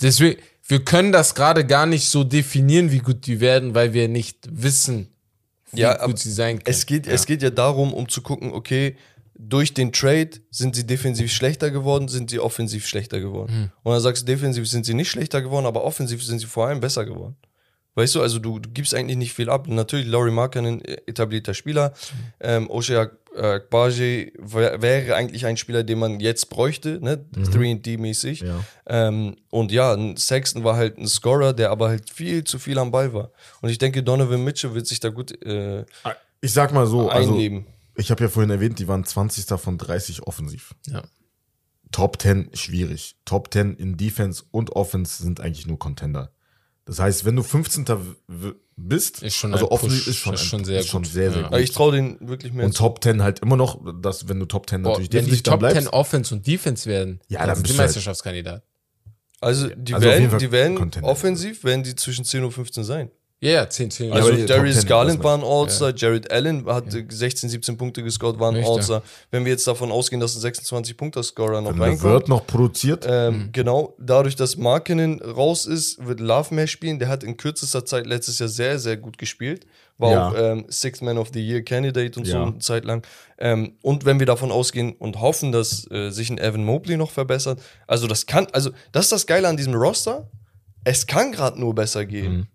deswegen, wir können das gerade gar nicht so definieren, wie gut die werden, weil wir nicht wissen, Ja, gut sie sein können. Es geht, ja. es geht ja darum, um zu gucken, okay, durch den Trade sind sie defensiv schlechter geworden, sind sie offensiv schlechter geworden. Hm. Und dann sagst du, defensiv sind sie nicht schlechter geworden, aber offensiv sind sie vor allem besser geworden. Weißt du, also du, du gibst eigentlich nicht viel ab. Natürlich, Laurie Markkanen, äh, etablierter Spieler. Ähm, Oshe Akbaje wär- wäre eigentlich ein Spieler, den man jetzt bräuchte, ne? 3D-mäßig. Mhm. Ja. Ähm, und ja, ein Sexton war halt ein Scorer, der aber halt viel zu viel am Ball war. Und ich denke, Donovan Mitchell wird sich da gut äh, Ich sag mal so, also einleben. ich habe ja vorhin erwähnt, die waren 20. von 30 offensiv. ja. Top 10 schwierig. Top 10 in Defense und Offense sind eigentlich nur Contender. Das heißt, wenn du 15. w- w- bist, Ist schon also Push, ist schon, ist schon sehr ist schon gut. sehr, sehr Ja. gut. Aber ich traue den wirklich mehr und zu. Top 10 halt immer noch, dass wenn du Top 10 Boah, natürlich wenn die Top 10 bleibst, Offense und Defense werden, Ja, dann dann sind die bist du halt- Meisterschaftskandidat. Also die Also werden, die werden offensiv, werden die zwischen 10 und 15 sein. Ja, ja, 10, 10. Also Top Darius 10, Garland war ein All-Star, Jared Allen hat äh, 16, 17 Punkte gescored, war ein. All-Star. Wenn wir jetzt davon ausgehen, dass ein 26-Punkter-Scorer noch reinkommt, Word noch produziert, ähm, genau, dadurch, dass Markinen raus ist, wird Love mehr spielen. Der hat in kürzester Zeit letztes Jahr sehr, sehr gut gespielt. War Ja. auch ähm, Sixth Man of the Year Candidate und so Ja. eine Zeit lang. Ähm, und wenn wir davon ausgehen und hoffen, dass äh, sich ein Evan Mobley noch verbessert, also das kann, also das ist das Geile an diesem Roster. Es kann gerade nur besser gehen.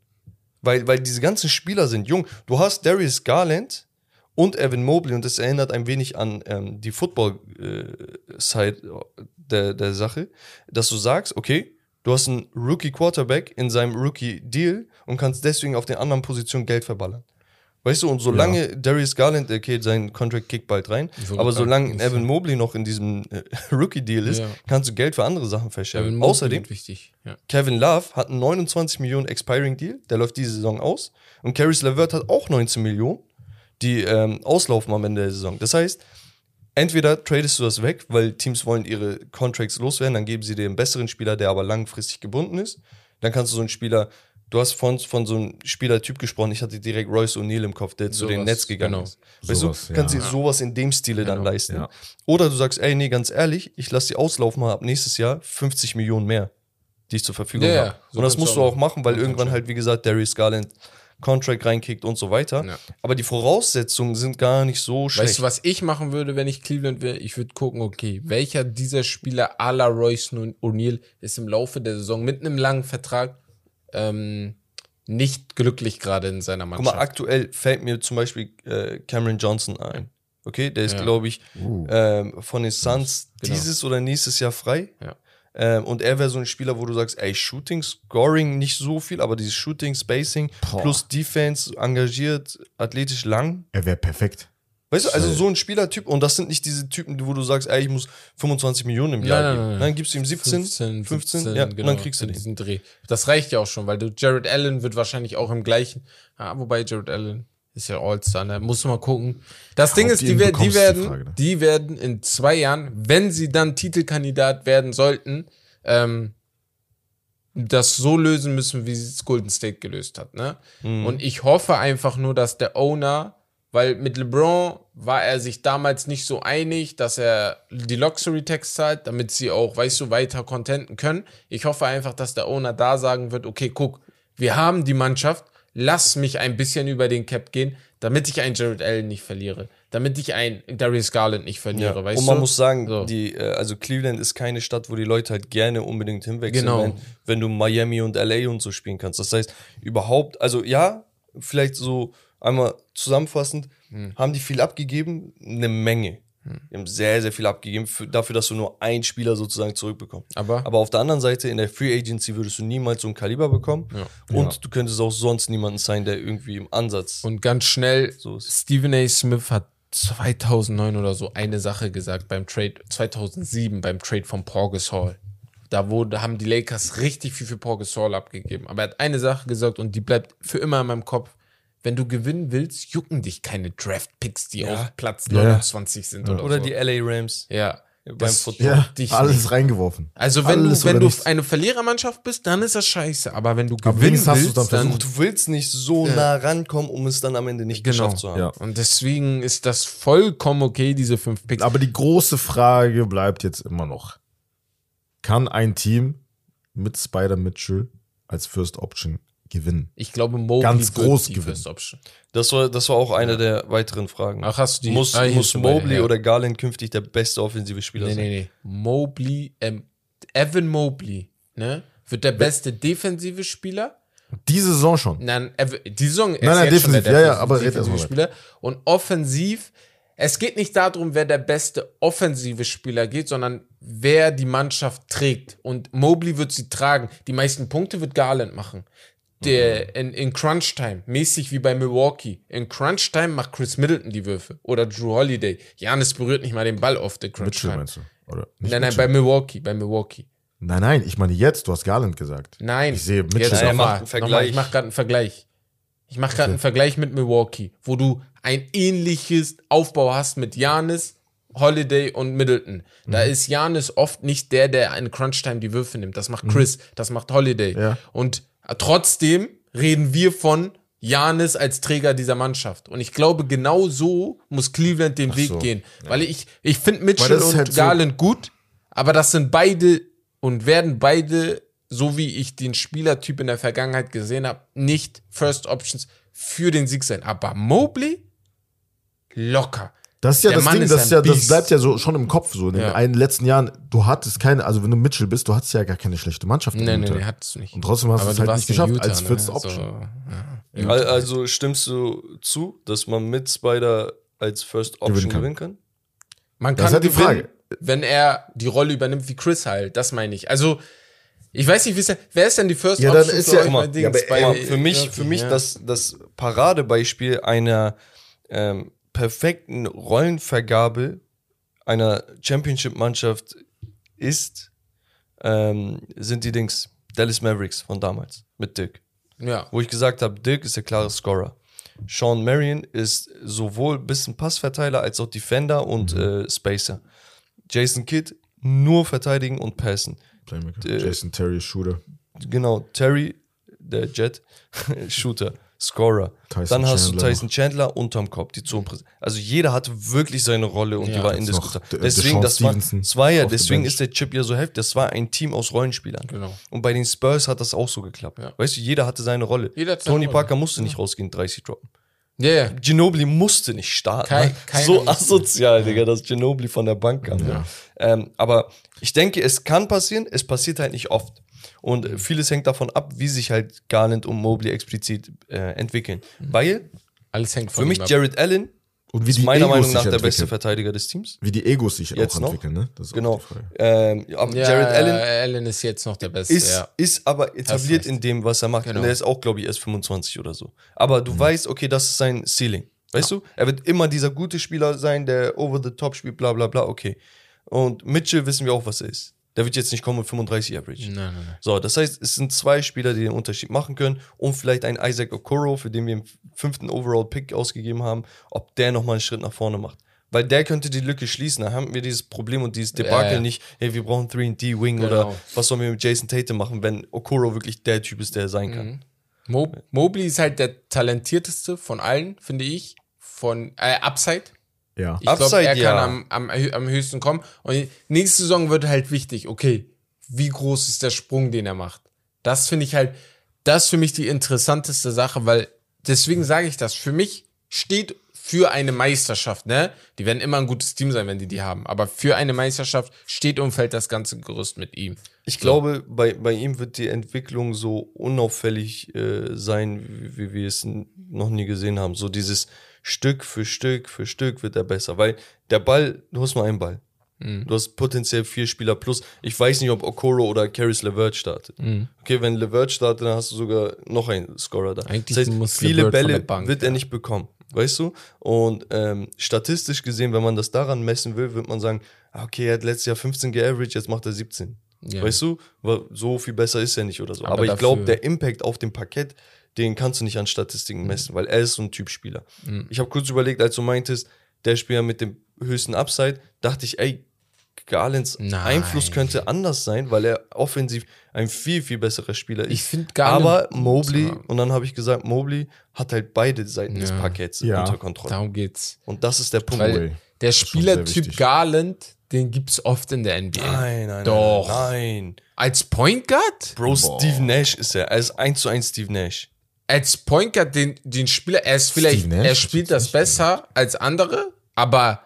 Weil, weil diese ganzen Spieler sind jung. Du hast Darius Garland und Evan Mobley und das erinnert ein wenig an ähm, die Football-Side der, der Sache, dass du sagst, okay, du hast einen Rookie-Quarterback in seinem Rookie-Deal und kannst deswegen auf den anderen Positionen Geld verballern. Weißt du, und solange Darius Garland, okay, sein Contract kickt bald rein, So aber solange Evan Mobley noch in diesem äh, Rookie-Deal ist, Ja. kannst du Geld für andere Sachen verscherben. Außerdem. Ja. Kevin Love hat einen 29 Millionen Expiring Deal, der läuft diese Saison aus. Und Caris LeVert hat auch 19 Millionen, die ähm, auslaufen am Ende der Saison. Das heißt, entweder tradest du das weg, weil Teams wollen ihre Contracts loswerden, dann geben sie dir einen besseren Spieler, der aber langfristig gebunden ist. Dann kannst du so einen Spieler, du hast von, von so einem Spielertyp gesprochen, ich hatte direkt Royce O'Neal im Kopf, der zu Sowas, den Nets gegangen genau. ist. Weißt Sowas, du, kannst ja. dir sowas in dem Stile dann Genau, leisten. ja. Oder du sagst, ey, nee, ganz ehrlich, ich lasse die auslaufen, habe ab nächstes Jahr 50 Millionen mehr, die ich zur Verfügung ja, habe. so und das musst du auch machen, weil irgendwann halt, wie gesagt, Darius Garland Contract reinkickt und so weiter. Ja. Aber die Voraussetzungen sind gar nicht so schlecht. Weißt du, was ich machen würde, wenn ich Cleveland wäre? Ich würde gucken, okay, welcher dieser Spieler à la Royce O'Neal ist im Laufe der Saison mit einem langen Vertrag ähm, nicht glücklich gerade in seiner Guck Mannschaft. mal, aktuell fällt mir zum Beispiel äh, Cameron Johnson ein. Okay, der ist, Ja. glaube ich, Uh. ähm, von den Suns Genau. dieses oder nächstes Jahr frei. Ja. Ähm, und er wäre so ein Spieler, wo du sagst, ey, Shooting, Scoring nicht so viel, aber dieses Shooting, Spacing Boah. plus Defense, engagiert, athletisch lang. Er wäre perfekt. Weißt du, also so ein Spielertyp, und das sind nicht diese Typen, wo du sagst, ey, ich muss 25 Millionen im Jahr Nein, nein, geben. nein. Dann gibst du ihm 17, 15, 15, 17, ja, genau, und dann kriegst du den. diesen Dreh. Das reicht ja auch schon, weil du Jared Allen wird wahrscheinlich auch im gleichen. Ja, wobei Jared Allen ist ja All-Star, ne? Muss mal gucken. Das Ding ob ist, du die, die die werden, Frage, ne? die werden in zwei Jahren, wenn sie dann Titelkandidat werden sollten, ähm, das so lösen müssen, wie es Golden State gelöst hat. Ne? Mhm. Und ich hoffe einfach nur, dass der Owner, weil mit LeBron war er sich damals nicht so einig, dass er die Luxury Tax zahlt, damit sie auch, weißt du, weiter contenten können. Ich hoffe einfach, dass der Owner da sagen wird, okay, guck, wir haben die Mannschaft, lass mich ein bisschen über den Cap gehen, damit ich einen Jared Allen nicht verliere, damit ich einen Darius Garland nicht verliere, Ja. weißt und man du? muss sagen, So. die, äh, also Cleveland ist keine Stadt, wo die Leute halt gerne unbedingt hinwechseln, Genau. wenn, wenn du Miami und LA und so spielen kannst. Das heißt, überhaupt, also ja, vielleicht so einmal zusammenfassend, Hm. haben die viel abgegeben? Eine Menge. Die haben sehr, sehr viel abgegeben für, dafür, dass du nur einen Spieler sozusagen zurückbekommst. Aber- Aber auf der anderen Seite, in der Free Agency würdest du niemals so ein Kaliber bekommen. Und du könntest auch sonst niemanden sein, der irgendwie im Ansatz. Und ganz schnell, So Stephen A. Smith hat 2009 oder so eine Sache gesagt beim Trade, 2007 beim Trade von Paul Gasol. Da wurde, haben die Lakers richtig viel für Paul Gasol abgegeben. Aber er hat eine Sache gesagt und die bleibt für immer in meinem Kopf. Wenn du gewinnen willst, jucken dich keine Draft-Picks, die Ja. auf Platz Ja. 29 sind oder, Oder so. die LA Rams. ja. Beim Das Football. Ja, alles nicht. reingeworfen. Also wenn Alles du, wenn du nichts. eine Verlierermannschaft bist, dann ist das scheiße. Aber wenn du Aber gewinnen wenigstens hast willst, du's dann dann. Du willst nicht so nah rankommen, um es dann am Ende nicht Genau. geschafft zu haben. Ja. Und deswegen ist das vollkommen okay, diese fünf Picks. Aber die große Frage bleibt jetzt immer noch. Kann ein Team mit Spider Mitchell als First Option gewinnen? Ich glaube, Mobley Ganz wird groß die gewinnen. First Option. Das war, das war auch eine der weiteren Fragen. Ach, hast du die? muss Ah, muss schon Mobley ja. oder Garland künftig der beste offensive Spieler Nee, sein? nee, nee. Mobley, ähm, Evan Mobley, ne? Wird der beste defensive Spieler. Diese Saison schon. Nein, die Saison ist nein, jetzt schon defensiv, der ja, ja, defensive- aber red defensive Spieler. Und offensiv, es geht nicht darum, wer der beste offensive Spieler geht, sondern wer die Mannschaft trägt. Und Mobley wird sie tragen. Die meisten Punkte wird Garland machen. Der in, in Crunch Time, mäßig wie bei Milwaukee. In Crunch Time macht Chris Middleton die Würfe. Oder Drew Holiday. Janis berührt nicht mal den Ball auf der Crunch Mitchell Time. meinst du? Oder nicht Nein, nein, Mitchell? bei Milwaukee, bei Milwaukee. nein, nein, ich meine jetzt, du hast Garland gesagt. Nein. Ich sehe Mitchell. Jetzt nochmal. Nochmal, ich mache gerade einen Vergleich. Ich mache gerade einen Vergleich mit Milwaukee, wo du ein ähnliches Aufbau hast mit Janis, Holiday und Middleton. Da Mhm. ist Janis oft nicht der, der in Crunch-Time die Würfe nimmt. Das macht Chris, das macht Holiday. Mhm. Ja. Und trotzdem reden wir von Janis als Träger dieser Mannschaft. Und ich glaube, genau so muss Cleveland den Weg so. gehen. Weil ich, ich finde Mitchell und halt so- Garland gut, aber das sind beide und werden beide, so wie ich den Spielertyp in der Vergangenheit gesehen habe, nicht First Options für den Sieg sein. Aber Mobley locker. Das ist ja Der das Mann Ding, ist das, ist ja, das bleibt ja so schon im Kopf so. In den Ja. einen letzten Jahren, du hattest keine, also wenn du Mitchell bist, du hattest ja gar keine schlechte Mannschaft. in Nee, nee, Utah. nee, hattest du nicht. Und trotzdem hast du es halt nicht geschafft als ne? First So, Option. ja. Al- Also stimmst du zu, dass man mit Spider als First Option Gewinnen kann. gewinnen kann? Man Das kann ist halt die Frage. wenn er die Rolle übernimmt wie Chris halt. Das meine ich. Also, ich weiß nicht, wie ist wer ist denn die First Ja, dann Option ist für ja euch immer- bei Dings? ja, aber, bei, mal, für mich, für mich ja. das, das Paradebeispiel einer ähm, perfekten Rollenvergabe einer Championship-Mannschaft ist, ähm, sind die Dings Dallas Mavericks von damals mit Dirk. Ja. Wo ich gesagt habe, Dirk ist der klare Scorer. Sean Marion ist sowohl ein bisschen Passverteiler als auch Defender und äh, Spacer. Jason Kidd nur verteidigen und passen. Playmaker. Äh, Jason Terry, Shooter. Genau, Terry, der Jet, Shooter, Scorer. Tyson Dann hast Chandler du Tyson Chandler unterm Kopf, die Zonenpräsenz. Also jeder hatte wirklich seine Rolle und Ja. die war indiskutabel. De- Deswegen, das war, das war ja, deswegen ist der Chip ja so heftig. Das war ein Team aus Rollenspielern. Genau. Und bei den Spurs hat das auch so geklappt. Ja. Weißt du, jeder hatte seine Rolle. Jeder hat seine Tony Rolle. Parker musste nicht rausgehen, 30 droppen. Ja, ja. Ginobili musste nicht starten. Kein- keiner so asozial, Digga, dass Ginobili von der Bank kam. Ja. Ähm, aber ich denke, es kann passieren, es passiert halt nicht oft. Und vieles hängt davon ab, wie sich halt Garland und Mobley explizit äh, entwickeln. Weil Alles hängt von für mich ab. Jared Allen Und wie ist die meiner Egos Meinung nach der beste. Verteidiger des Teams. Wie die Egos sich Jetzt auch noch? entwickeln, ne? Das ist Genau. Ähm, aber ja, Jared Allen Allen ist jetzt noch der Beste. ist, ja. ist aber etabliert in dem, was er macht. Genau. Und er ist auch, glaube ich, erst 25 oder so. Aber Mhm. du weißt, okay, das ist sein Ceiling. Weißt du? Er wird immer dieser gute Spieler sein, der over the top spielt, bla bla bla, okay. Und Mitchell wissen wir auch, was er ist. Der wird jetzt nicht kommen mit 35 Average. Nein, nein, nein. So, das heißt, es sind zwei Spieler, die den Unterschied machen können und vielleicht ein Isaac Okoro, für den wir im fünften Overall-Pick ausgegeben haben, ob der nochmal einen Schritt nach vorne macht. Weil der könnte die Lücke schließen. Da haben wir dieses Problem und dieses Debakel ja. nicht, hey, wir brauchen 3D-Wing Genau. oder was sollen wir mit Jason Tatum machen, wenn Okoro wirklich der Typ ist, der er sein kann. Mo Mobley ist halt der talentierteste von allen, finde ich. Von äh, Upside. Ja. Ich glaube, er kann ja. am, am, hö- am höchsten kommen. Und nächste Saison wird halt wichtig, okay, wie groß ist der Sprung, den er macht? Das finde ich halt, das ist für mich die interessanteste Sache, weil deswegen sage ich das. Für mich steht für eine Meisterschaft, ne? Die werden immer ein gutes Team sein, wenn die die haben. Aber für eine Meisterschaft steht und fällt das ganze Gerüst mit ihm. Ich glaube, bei, bei ihm wird die Entwicklung so unauffällig äh, sein, wie, wie wir es noch nie gesehen haben. So dieses Stück für Stück für Stück wird er besser. Weil der Ball, du hast nur einen Ball. Mhm. Du hast potenziell vier Spieler plus. Ich weiß nicht, ob Okoro oder Caris LeVert startet. Mhm. Okay, wenn LeVert startet, dann hast du sogar noch einen Scorer da. Eigentlich das heißt, viele LeVert Bälle Bank, wird er ja. nicht bekommen. Weißt du? Und ähm, statistisch gesehen, wenn man das daran messen will, wird man sagen, ah, okay, er hat letztes Jahr 15 geaveraged, jetzt macht er 17. Ja. Weißt du? So viel besser ist er nicht oder so. Aber Aber, ich glaube, der Impact auf dem Parkett, den kannst du nicht an Statistiken Mhm. messen, weil er ist so ein Typ Spieler. Ich habe kurz überlegt, als du meintest, der Spieler mit dem höchsten Upside, dachte ich, ey, Garlands Nein. Einfluss könnte anders sein, weil er offensiv ein viel, viel besserer Spieler ist. Ich find Garland- Aber Mobley, und dann habe ich gesagt, Mobley hat halt beide Seiten des Ja. Parketts Ja. unter Kontrolle. Darum geht's. Und das ist der Punkt. Weil der Spielertyp. Garland, den gibt's oft in der NBA. Nein, nein, Doch. nein, nein. Als Point Guard? Bro, Steve Nash ist er. Er ist 1 zu 1 Steve Nash. Als Point Guard, den, den Spieler, er ist vielleicht, Steve er spielt das nicht besser als andere, aber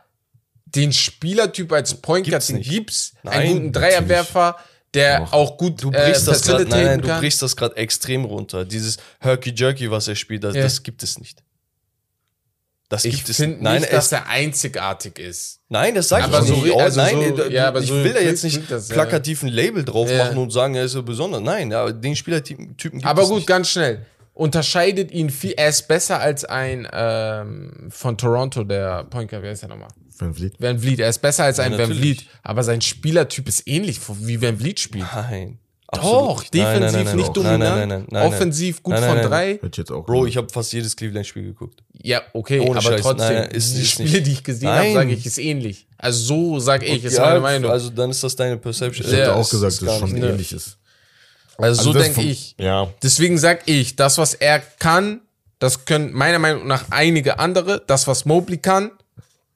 den Spielertyp als Point Guard, Gibt's den nicht. gibt's. Nein, einen guten Dreierwerfer, der Doch. auch gut Du brichst das gerade, nein, nein, du brichst das gerade extrem runter. Dieses Herky Jerky, was er spielt, das, Ja. das gibt es nicht. Das Ich gibt es finde Nein, nicht, er dass er einzingartig ist. nein, das sag Aber ich so nicht. re- Oh, also nein, so- äh, ja, aber ich so will da jetzt nicht das, plakativ ein Label drauf Ja. machen und sagen, er ist so besonders. Nein, ja, den Spielertypen Typen gibt Aber es gut, nicht. ganz schnell. Unterscheidet ihn viel, er ist besser als ein ähm, von Toronto, der Point Guard, wer ist der nochmal? Van Vliet. Van Vliet, er ist besser als ein Van natürlich. Vliet, aber sein Spielertyp ist ähnlich wie Van Vliet spielt. Nein. Doch, absolut nicht. Nein, defensiv nein, nein, nicht dominant, nein, nein, nein, nein, offensiv gut nein, nein, von nein. drei. Hätte ich jetzt auch Bro, ich habe fast jedes Cleveland-Spiel geguckt. Ja, okay, Ohne aber Scheiß, trotzdem, nein, ist- die Spiele, nicht. die ich gesehen habe, sage ich, ist ähnlich. Also so sage ich, ist Ja, meine Meinung. Also dann ist das deine Perception. Ich hätte Ja, auch es gesagt, ist dass es schon ähnlich ist. Also so das denke ich. Ja. Deswegen sag ich, das, was er kann, das können meiner Meinung nach einige andere. Das, was Mobley kann,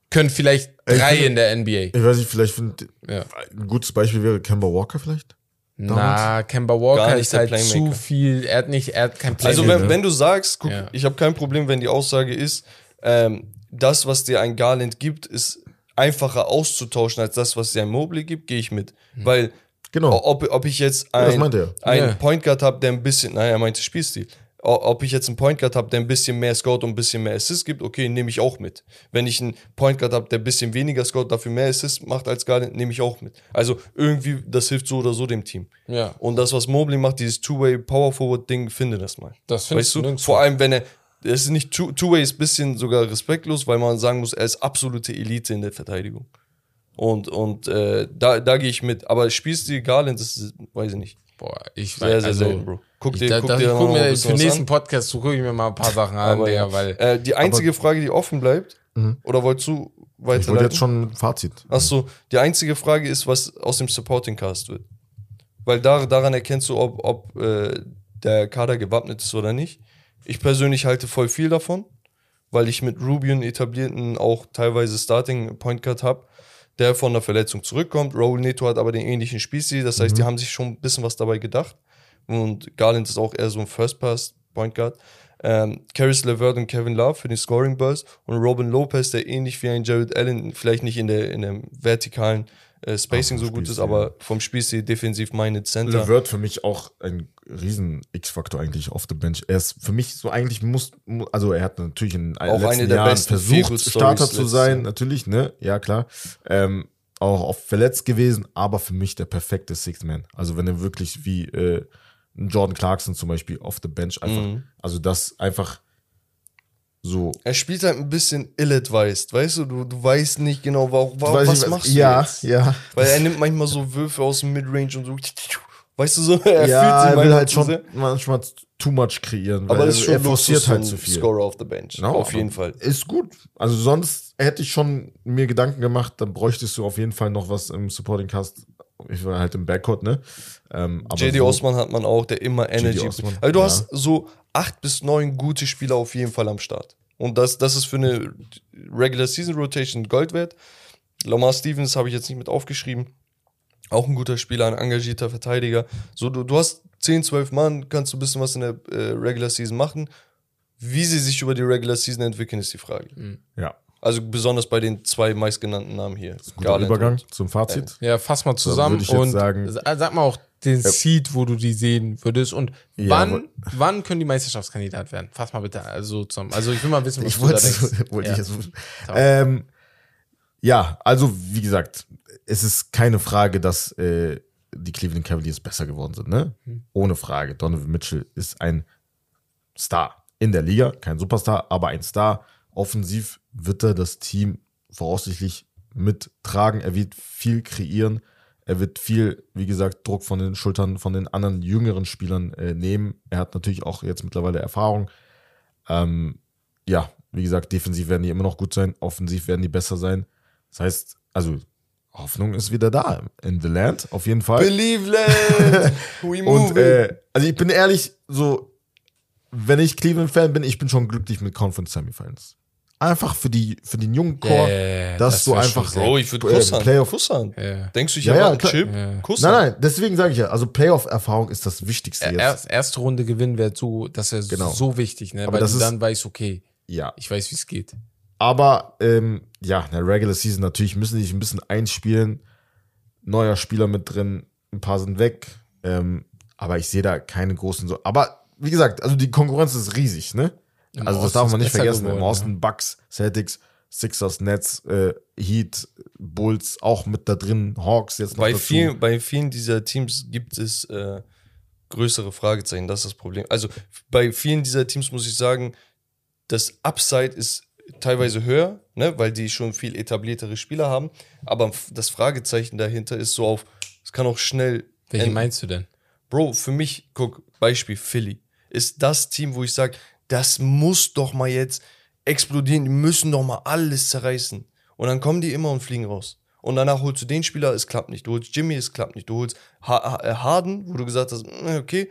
können vielleicht Ich drei finde- in der NBA. Ich weiß nicht, vielleicht finde Ja. ein gutes Beispiel wäre Kemba Walker vielleicht. Na, Kemba Walker nicht ist halt Playmaker. zu viel. Er hat nicht, er hat kein Also Playmaker. wenn, wenn du sagst, guck, Ja. ich habe kein Problem, wenn die Aussage ist, ähm, das, was dir ein Garland gibt, ist einfacher auszutauschen als das, was dir ein Mobley gibt, gehe ich mit. Weil Genau. ob, ob ich jetzt ein, meinte er. einen Ja. Point Guard habe, der ein bisschen, naja, er meinte Spielstil. Ob ich jetzt einen Point Guard habe, der ein bisschen mehr Scout und ein bisschen mehr Assist gibt, okay, nehme ich auch mit. Wenn ich einen Point Guard habe, der ein bisschen weniger Scout, dafür mehr Assist macht als Garland, nehme ich auch mit. Also irgendwie, das hilft so oder so dem Team. Ja. Und das, was Mobley macht, dieses Two-Way Power Forward Ding, finde das mal. Das findest weißt du. Vor allem, wenn er, es ist nicht Two- Two-Way, ist ein bisschen sogar respektlos, weil man sagen muss, er ist absolute Elite in der Verteidigung. Und, und äh, da, da gehe ich mit. Aber Spielstil Garland, das ist, weiß ich nicht. Boah, ich Sehr, sehr also, selten, Bro. Guck ich, dir, da, guck da, dir ich mal guck mir für den nächsten an. Podcast so gucke ich mir mal ein paar Sachen an, Aber Digga, ja. weil äh, die einzige Frage, die offen bleibt, oder wolltest du Ich wollte weiterleiten? jetzt schon ein Fazit. Achso, die einzige Frage ist, was aus dem Supporting Cast wird. Weil da, daran erkennst du, ob, ob äh, der Kader gewappnet ist oder nicht. Ich persönlich halte voll viel davon, weil ich mit Rubio einen etablierten, auch teilweise Starting Point Guard habe, der von der Verletzung zurückkommt. Raul Neto hat aber den ähnlichen Spielstil, das heißt, die haben sich schon ein bisschen was dabei gedacht. Und Garland ist auch eher so ein First Pass Point Guard. Ähm, Caris LeVert und Kevin Love für den Scoring Burst und Robin Lopez, der ähnlich wie ein Jared Allen, vielleicht nicht in der, in dem vertikalen äh, Spacing so gut ist, aber vom Spielstil defensiv minded Center. LeVert für mich auch ein riesen X-Faktor eigentlich auf der Bench. Er ist für mich so eigentlich muss, mu- also er hat natürlich in Auch letzten eine der Jahren besten versucht, Starter zu sein, natürlich, ne? Ja, klar. Ähm, auch oft verletzt gewesen, aber für mich der perfekte Sixth Man. Also wenn er wirklich wie äh, Jordan Clarkson zum Beispiel auf der Bench einfach, Mhm. also das einfach so Er spielt halt ein bisschen ill-advised, weißt du? Du, du weißt nicht genau, warum, warum was ich, machst du ja, jetzt? Ja, Weil er nimmt manchmal so Würfe aus dem Midrange und so. Weißt du so? Er ja, fühlt sich er will halt schon sehr. manchmal too much kreieren. Aber ist schon er forciert halt zu ein viel. Scorer auf the bench. Genau, auf jeden Fall. Ist gut. Also sonst hätte ich schon mir Gedanken gemacht, dann bräuchtest du auf jeden Fall noch was im Supporting Cast. Ich war halt im Backcourt, ne? Ähm, aber JD so, Osman hat man auch, der immer Energy. Osman, Also du ja. hast so acht bis neun gute Spieler auf jeden Fall am Start. Und das, das ist für eine Regular Season Rotation Gold wert. Lamar Stevens habe ich jetzt nicht mit aufgeschrieben. Auch ein guter Spieler, ein engagierter Verteidiger. So, du, du hast 10, 12 Mann, kannst du ein bisschen was in der äh, Regular Season machen. Wie sie sich über die Regular Season entwickeln, ist die Frage. Ja, Also besonders bei den zwei meistgenannten Namen hier. guter Garland Übergang und- zum Fazit. Ja, fass mal zusammen jetzt und sagen- sa- sag mal auch den Seed, wo du die sehen würdest und Ja, wann, wann können die Meisterschaftskandidat werden? Fass mal bitte also zusammen. Also ich will mal wissen, was Ich du da wollte denkst. wollte ja. ich jetzt. Ähm, ja, also wie gesagt, es ist keine Frage, dass äh, die Cleveland Cavaliers besser geworden sind, ne? Hm. Ohne Frage. Donovan Mitchell ist ein Star in der Liga, kein Superstar, aber ein Star. Offensiv wird er das Team voraussichtlich mittragen. Er wird viel kreieren. Er wird viel, wie gesagt, Druck von den Schultern von den anderen jüngeren Spielern äh, nehmen. Er hat natürlich auch jetzt mittlerweile Erfahrung. Ähm, ja, wie gesagt, defensiv werden die immer noch gut sein, offensiv werden die besser sein. Das heißt, also Hoffnung ist wieder da in the land, auf jeden Fall. Cleveland! We move Und äh, also ich bin ehrlich, so, wenn ich Cleveland-Fan bin, ich bin schon glücklich mit Conference Semifinals. Einfach für die für den jungen Core, Yeah, dass das du einfach Bro, ich würde äh, Kusshand. Playoff. Kusshand. Ja. Denkst du, ich Ja, habe ja. Chip? Ja. Kusshand. Nein, nein, deswegen sage ich ja, also Playoff-Erfahrung ist das Wichtigste jetzt. Erst, erste Runde gewinnen wäre so, das wäre Genau. so wichtig, ne? Aber Weil das du ist- dann weißt, okay, Ja, ich weiß, wie es geht. Aber ähm, ja, in der Regular Season natürlich müssen die sich ein bisschen einspielen. Neuer Spieler mit drin, ein paar sind weg. Ähm, aber ich sehe da keine großen so. Aber wie gesagt, also die Konkurrenz ist riesig, ne? Im also das Osten darf man nicht vergessen. Im geworden, Osten Bucks, Celtics, Sixers, Nets, äh, Heat, Bulls auch mit da drin, Hawks jetzt noch Bei dazu. vielen, bei vielen dieser Teams gibt es äh, größere Fragezeichen, das ist das Problem. Also bei vielen dieser Teams muss ich sagen, das Upside ist teilweise höher, ne, weil die schon viel etabliertere Spieler haben, aber das Fragezeichen dahinter ist so auf, es kann auch schnell Welche enden. meinst du denn? Bro, für mich, guck, Beispiel Philly, ist das Team, wo ich sage, das muss doch mal jetzt explodieren, die müssen doch mal alles zerreißen. Und dann kommen die immer und fliegen raus. Und danach holst du den Spieler, es klappt nicht. Du holst Jimmy, es klappt nicht. Du holst ha ha äh, Harden, wo du gesagt hast, mm, okay,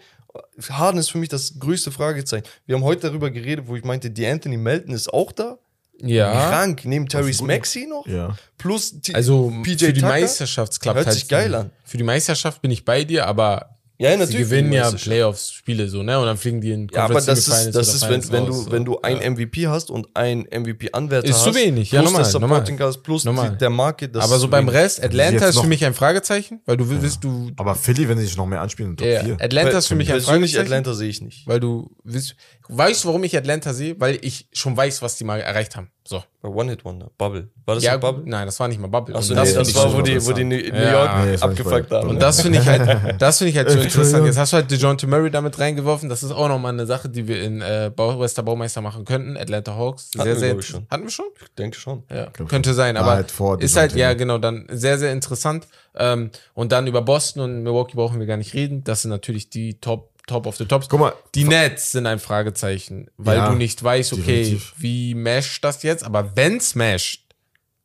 Harden ist für mich das größte Fragezeichen. Wir haben heute darüber geredet, wo ich meinte, die Anthony Melton ist auch da. Ja. Krank, neben Tyrese Maxey noch. Ja. Plus T- Also PJ für die Tucker. Meisterschaft klappt Hört halt. sich geil an. Für die Meisterschaft bin ich bei dir, aber Ja, Sie natürlich. gewinnen die ja. Playoffs-Spiele so, ne? Und dann fliegen die in Ja, aber das ist, das ist wenn, wenn, du, wenn du ein Ja. MVP hast und ein MVP-Anwärter Ist hast. zu wenig, ja, plus normal, Supporting normal. Cast, plus Normal. die, der Market. Das Aber ist so beim wenig. Rest, Atlanta ist für mich ein Fragezeichen, weil du willst, du. Aber Philly, wenn sie sich noch mehr anspielen, Top Ja, 4. Atlanta ist für mich ein Persönlich Fragezeichen. Atlanta sehe ich nicht. Weil du willst, weißt du, warum ich Atlanta sehe? Weil ich schon weiß, was die mal erreicht haben. So. Bei One-Hit-Wonder. Bubble. War das ja, Bubble? nein, das war nicht mal Bubble. Achso, Und nee, das ich war, wo die, wo die New New Ja. York Nee, das abgefuckt haben. Und das finde ich halt, das finde ich halt so interessant. Jetzt hast du halt DeJounte Murray damit reingeworfen. Das ist auch nochmal eine Sache, die wir in äh, Wester Baumeister machen könnten. Atlanta Hawks. Hatten Sehr, wir, sehr. schon. Hatten wir schon? Ich denke schon. Ja, glaub könnte sein, aber halt vor ist halt, ja, genau, dann sehr, sehr interessant. Ähm, und dann über Boston und Milwaukee brauchen wir gar nicht reden. Das sind natürlich die Top, Top of the Tops. Guck mal, Die Nets sind ein Fragezeichen, weil Ja, du nicht weißt, okay, definitiv. wie mesht das jetzt? Aber wenn es mesht,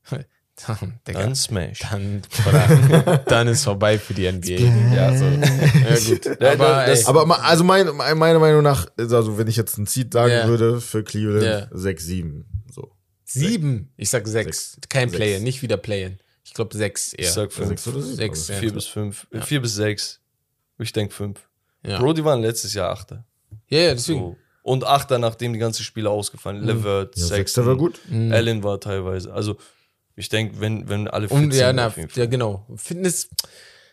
dann, Digga, Dann Smash. dann, oder, dann ist vorbei für die NBA. Ja, so. ja gut. Ja, Aber, das- aber also mein, mein- meiner Meinung nach, also wenn ich jetzt ein Seed sagen Ja. würde für Cleveland, Ja. 6, 7. So. sieben, ich sag sechs. Sechs. Kein Sechs. Play-in, nicht wieder Play-in. Ich glaube sechs eher. Ich sag fünf. Sechs oder sieben? Sechs, Also, ja. Vier bis fünf. äh, Vier bis sechs. Ich denke fünf. Ja. Bro, die waren letztes Jahr Achter. ja, ja, deswegen. So. Und Achter, nachdem die ganzen Spiele ausgefallen. Levert, Ja, Sechster war gut. Allen war teilweise. Also, ich denke, wenn, wenn alle fit Und ja, sind, na, auf jeden Fall. ja, genau. Fitness,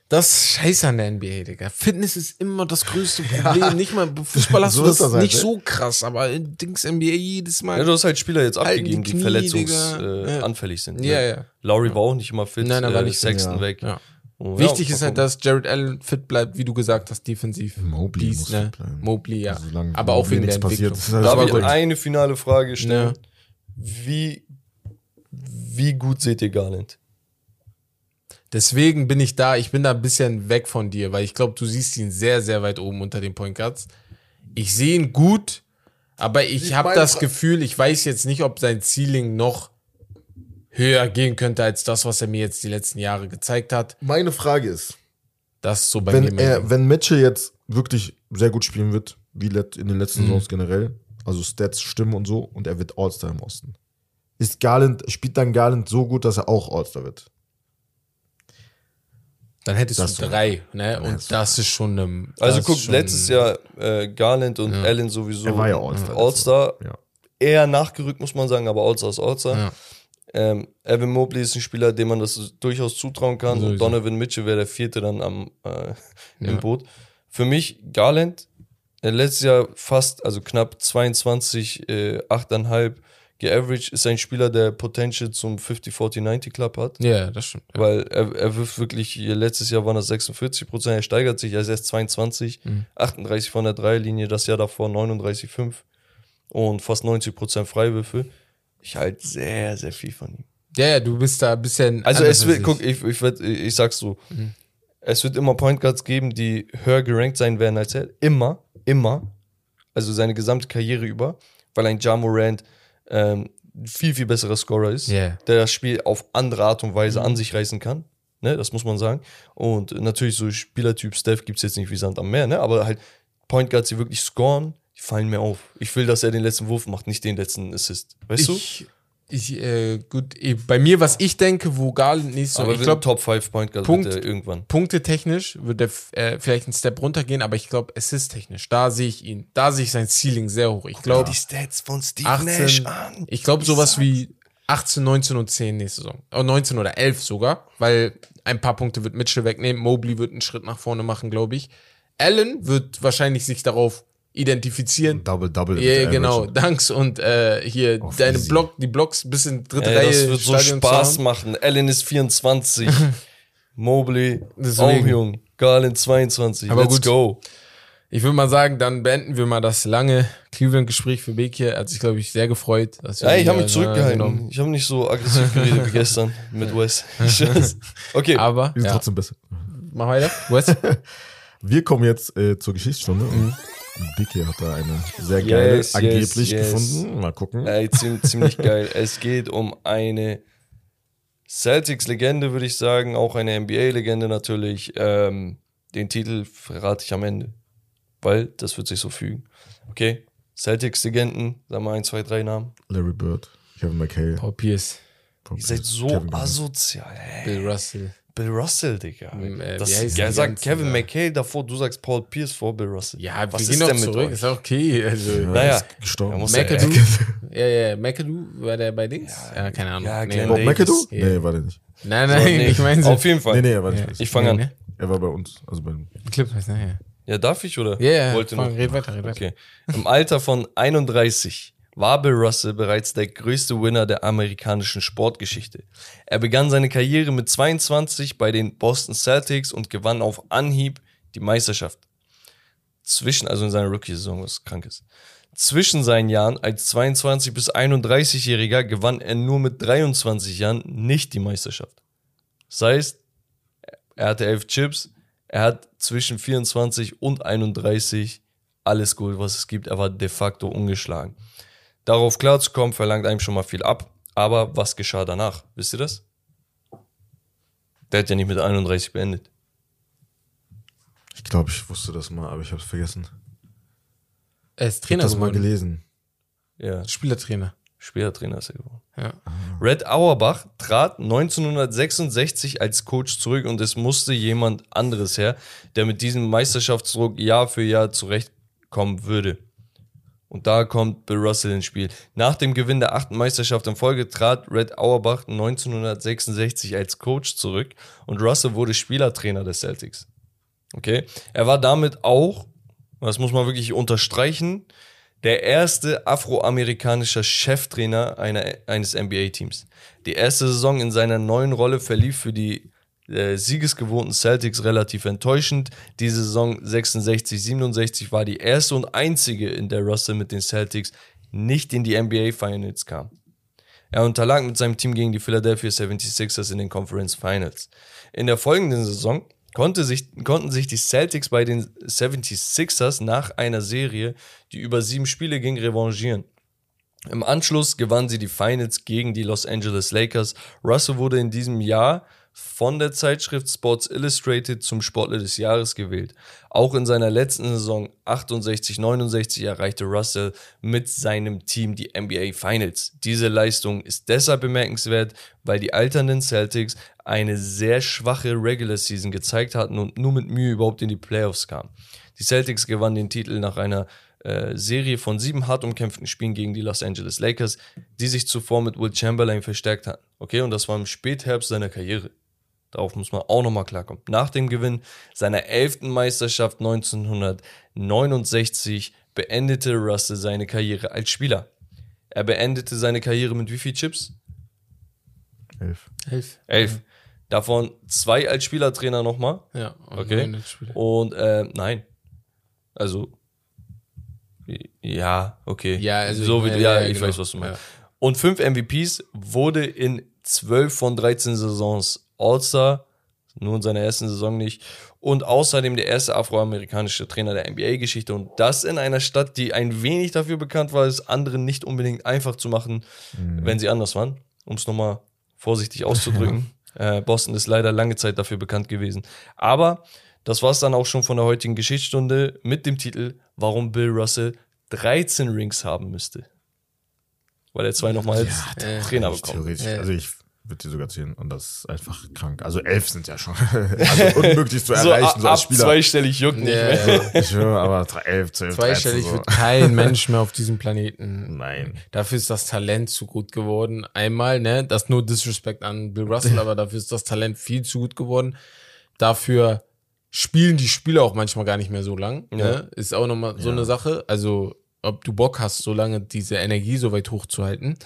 das ist scheiße an der NBA, Digga. Fitness ist immer das größte Problem. Nicht mal, Fußball hast So du das, das halt, nicht ne? so krass, aber in Dings NBA jedes Mal. Ja, du hast halt Spieler jetzt abgegeben, die die, verletzungsanfällig äh, Ja. sind. Ja, ne? ja. Lowry war auch nicht immer fit. Nein, er war äh, Sexton ja. weg. ja. Und Wichtig ja, ist halt, dass Jared Allen fit bleibt, wie du gesagt hast, defensiv. Mobley Dies, muss ne? fit bleiben. Mobley, ja. Also solange aber auch wegen der nichts passiert, Entwicklung. Darf aber ich gut. eine finale Frage stellen? Ja. Wie, wie gut seht ihr Garland? Deswegen bin ich da, ich bin da ein bisschen weg von dir, weil ich glaube, du siehst ihn sehr, sehr weit oben unter den Point Guards. Ich sehe ihn gut, aber ich Ich habe das Gefühl, ich weiß jetzt nicht, ob sein Ceiling noch höher gehen könnte als das, was er mir jetzt die letzten Jahre gezeigt hat. Meine Frage ist, Das ist so bei mir. wenn, mehr. er, wenn Mitchell jetzt wirklich sehr gut spielen wird, wie let- in den letzten Mhm. Saisons generell, also Stats stimmen und so, und er wird All-Star im Osten. Ist Garland, spielt dann Garland so gut, dass er auch All-Star wird? Dann hättest Das du drei, ne? Und du- das ist schon eine. Also das guck, schon- letztes Jahr äh, Garland und Allen sowieso. Er war ja All-Star. All-Star. Ja. Eher nachgerückt, muss man sagen, aber All-Star ist All-Star. Ja. Ähm, Evan Mobley ist ein Spieler, dem man das durchaus zutrauen kann. Und Sowieso. Donovan Mitchell wäre der vierte dann am, äh, im Ja. Boot. Für mich, Garland, äh, letztes Jahr fast, also knapp 22, äh, 8,5 geaveraged, ist ein Spieler, der Potential zum 50-40-90 Club hat. Ja, das stimmt. Ja. Weil er, er wirft wirklich, letztes Jahr waren das 46 Prozent, er steigert sich, er ist erst 22, Mhm. 38 von der Dreierlinie, das Jahr davor 39,5 und fast 90 Prozent Freiwürfe. Ich halte sehr, sehr viel von ihm. ja, ja, du bist da ein bisschen. Also es wird, guck, ich, ich, werd, ich sag's so, Mhm. es wird immer Point Guards geben, die höher gerankt sein werden als er. Immer, immer. Also seine gesamte Karriere über, weil ein Ja Morant ähm, viel, viel besserer Scorer ist, Ja. der das Spiel auf andere Art und Weise Mhm. an sich reißen kann. Ne, das muss man sagen. Und natürlich so Spielertyp Steph gibt's jetzt nicht wie Sand am Meer, ne? aber halt Point Guards, die wirklich scoren, die fallen mir auf. Ich will, dass er den letzten Wurf macht, nicht den letzten Assist. Weißt du? Ich, ich, äh, gut, eh, bei mir, was ich denke, wo Garland nicht so, aber ich ich glaube, Top 5 Point Guard Punkt. wird er irgendwann. punktetechnisch wird er äh, vielleicht einen Step runtergehen, aber ich glaube, assist-technisch, da sehe ich ihn, da sehe ich sein Ceiling sehr hoch. Ich glaube, Stats von Steve 18, ich glaube sowas wie 18, 19 und 10 nächste Saison. Oh, 19 oder 11 sogar, weil ein paar Punkte wird Mitchell wegnehmen, Mobley wird einen Schritt nach vorne machen, glaube ich. Allen wird wahrscheinlich sich darauf identifizieren. Double-Double. Ja, genau, Danks und äh, hier Auf deine easy. Block, die Blocks bis in dritte Ey, Reihe. das wird so Stadion Spaß zu haben. machen. Allen ist 24. Mobley Deswegen. auch jung. Garland 22. Aber Let's gut. go. Ich würde mal sagen, dann beenden wir mal das lange Cleveland-Gespräch für Beck hier. Hat sich, glaube ich, sehr gefreut. Dass wir Ja, ich habe mich zurückgehalten. Ich habe nicht so aggressiv geredet wie gestern mit Wes. okay. Aber, Wir sind ja. trotzdem besser. mach weiter. Wes? Wir kommen jetzt äh, zur Geschichtsstunde. Mhm. Und Dicky hat da eine sehr geile Yes, angeblich yes, yes. gefunden. Mal gucken. Ey, ziemlich, ziemlich geil. Es geht um eine Celtics-Legende, würde ich sagen. Auch eine NBA-Legende natürlich. Ähm, den Titel verrate ich am Ende. Weil das wird sich so fügen. Okay. Celtics-Legenden, sag mal ein, zwei, drei Namen. Larry Bird, Kevin McHale. Paul Pierce, Ihr seid so Kevin asozial. Hey. Bill Russell. Bill Russell, Digga. äh, das, wie ja, sagt Kevin da? McHale davor, du sagst Paul Pierce vor Bill Russell. Ja, Was wir ist denn mit zurück, euch? ist auch okay. Also, Naja, ist gestorben. er muss ja McAdoo, ärgern. ja, ja, McAdoo, war der bei Dings? Ja, keine Ahnung. Ja, nee, Bob. McAdoo? Ja. Nee, war der nicht. Nein, So, nein, nee, ich meine so. Auf jeden Fall. Nee, nee, war der nicht. Ich fange an. Nee, Er war bei uns, also beim Clippers, ne? Ja, darf ich oder? Ja, ja, Wollte fang, noch. red weiter, red weiter. Okay. Im Alter von 31 war Bill Russell bereits der größte Winner der amerikanischen Sportgeschichte. Er begann seine Karriere mit 22 bei den Boston Celtics und gewann auf Anhieb die Meisterschaft. Zwischen, also in seiner Rookie-Saison, was krank ist. Zwischen seinen Jahren als 22 bis 31-Jähriger gewann er nur mit 23 Jahren nicht die Meisterschaft. Das heißt, er hatte elf Chips, er hat zwischen 24 und 31 alles gut, was es gibt. Er war de facto ungeschlagen. Darauf klarzukommen, verlangt einem schon mal viel ab. Aber was geschah danach? Wisst ihr das? Der hat ja nicht mit 31 beendet. Ich glaube, ich wusste das mal, aber ich habe es vergessen. Er ist Ich Trainer habe das mal geworden. gelesen. Ja, Spielertrainer. Spielertrainer ist er geworden. Ja. Red Auerbach trat 1966 als Coach zurück und es musste jemand anderes her, der mit diesem Meisterschaftsdruck Jahr für Jahr zurechtkommen würde. Und da kommt Bill Russell ins Spiel. Nach dem Gewinn der achten Meisterschaft in Folge trat Red Auerbach 1966 als Coach zurück und Russell wurde Spielertrainer des Celtics. Okay? Er war damit auch, das muss man wirklich unterstreichen, der erste afroamerikanische Cheftrainer einer, eines NBA-Teams. Die erste Saison in seiner neuen Rolle verlief für die äh, siegesgewohnten Celtics relativ enttäuschend. Die Saison 66-67 war die erste und einzige, in der Russell mit den Celtics nicht in die NBA Finals kam. Er unterlag mit seinem Team gegen die Philadelphia 76ers in den Conference Finals. In der folgenden Saison konnte sich, konnten sich die Celtics bei den 76ers nach einer Serie, die über sieben Spiele ging, revanchieren. Im Anschluss gewannen sie die Finals gegen die Los Angeles Lakers. Russell wurde in diesem Jahr von der Zeitschrift Sports Illustrated zum Sportler des Jahres gewählt. Auch in seiner letzten Saison 68-69 erreichte Russell mit seinem Team die NBA Finals. Diese Leistung ist deshalb bemerkenswert, weil die alternden Celtics eine sehr schwache Regular Season gezeigt hatten und nur mit Mühe überhaupt in die Playoffs kamen. Die Celtics gewannen den Titel nach einer äh, Serie von sieben hart umkämpften Spielen gegen die Los Angeles Lakers, die sich zuvor mit Will Chamberlain verstärkt hatten. Okay, und das war im Spätherbst seiner Karriere. Darauf muss man auch nochmal klarkommen. Nach dem Gewinn seiner elften Meisterschaft 1969 beendete Russell seine Karriere als Spieler. Er beendete seine Karriere mit wie viel Chips? Elf. Elf. Elf. Davon zwei als Spielertrainer nochmal. Ja. und Okay. Und äh, nein. Also. Ja, okay. Ja, also so wie, ja, ja, ja, ich genau. weiß, was du meinst. Ja. Und fünf MVPs wurde in zwölf von 13 Saisons All-Star, nur in seiner ersten Saison nicht. Und außerdem der erste afroamerikanische Trainer der NBA-Geschichte. Und das in einer Stadt, die ein wenig dafür bekannt war, es anderen nicht unbedingt einfach zu machen, wenn sie anders waren. Um es nochmal vorsichtig auszudrücken. äh, Boston ist leider lange Zeit dafür bekannt gewesen. Aber das war es dann auch schon von der heutigen Geschichtsstunde mit dem Titel, warum Bill Russell 13 Rings haben müsste. Weil er zwei nochmal als äh, Trainer Ich bekommen. Theoretisch, Ja. also ich würde dir sogar zählen und das ist einfach krank. Also elf sind ja schon also unmöglich zu So erreichen, ab, so als ab Spieler. zweistellig juckt nicht Ja, mehr. ja. Ich höre, aber drei- elf, zwölf, Zweistellig 13, so. wird kein Mensch mehr auf diesem Planeten. Nein. Dafür ist das Talent zu gut geworden. Einmal, ne, das ist nur Disrespect an Bill Russell, aber dafür ist das Talent viel zu gut geworden. Dafür spielen die Spieler auch manchmal gar nicht mehr so lang. Ne? Ist auch nochmal so eine Sache. Also, ob du Bock hast, so lange diese Energie so weit hochzuhalten.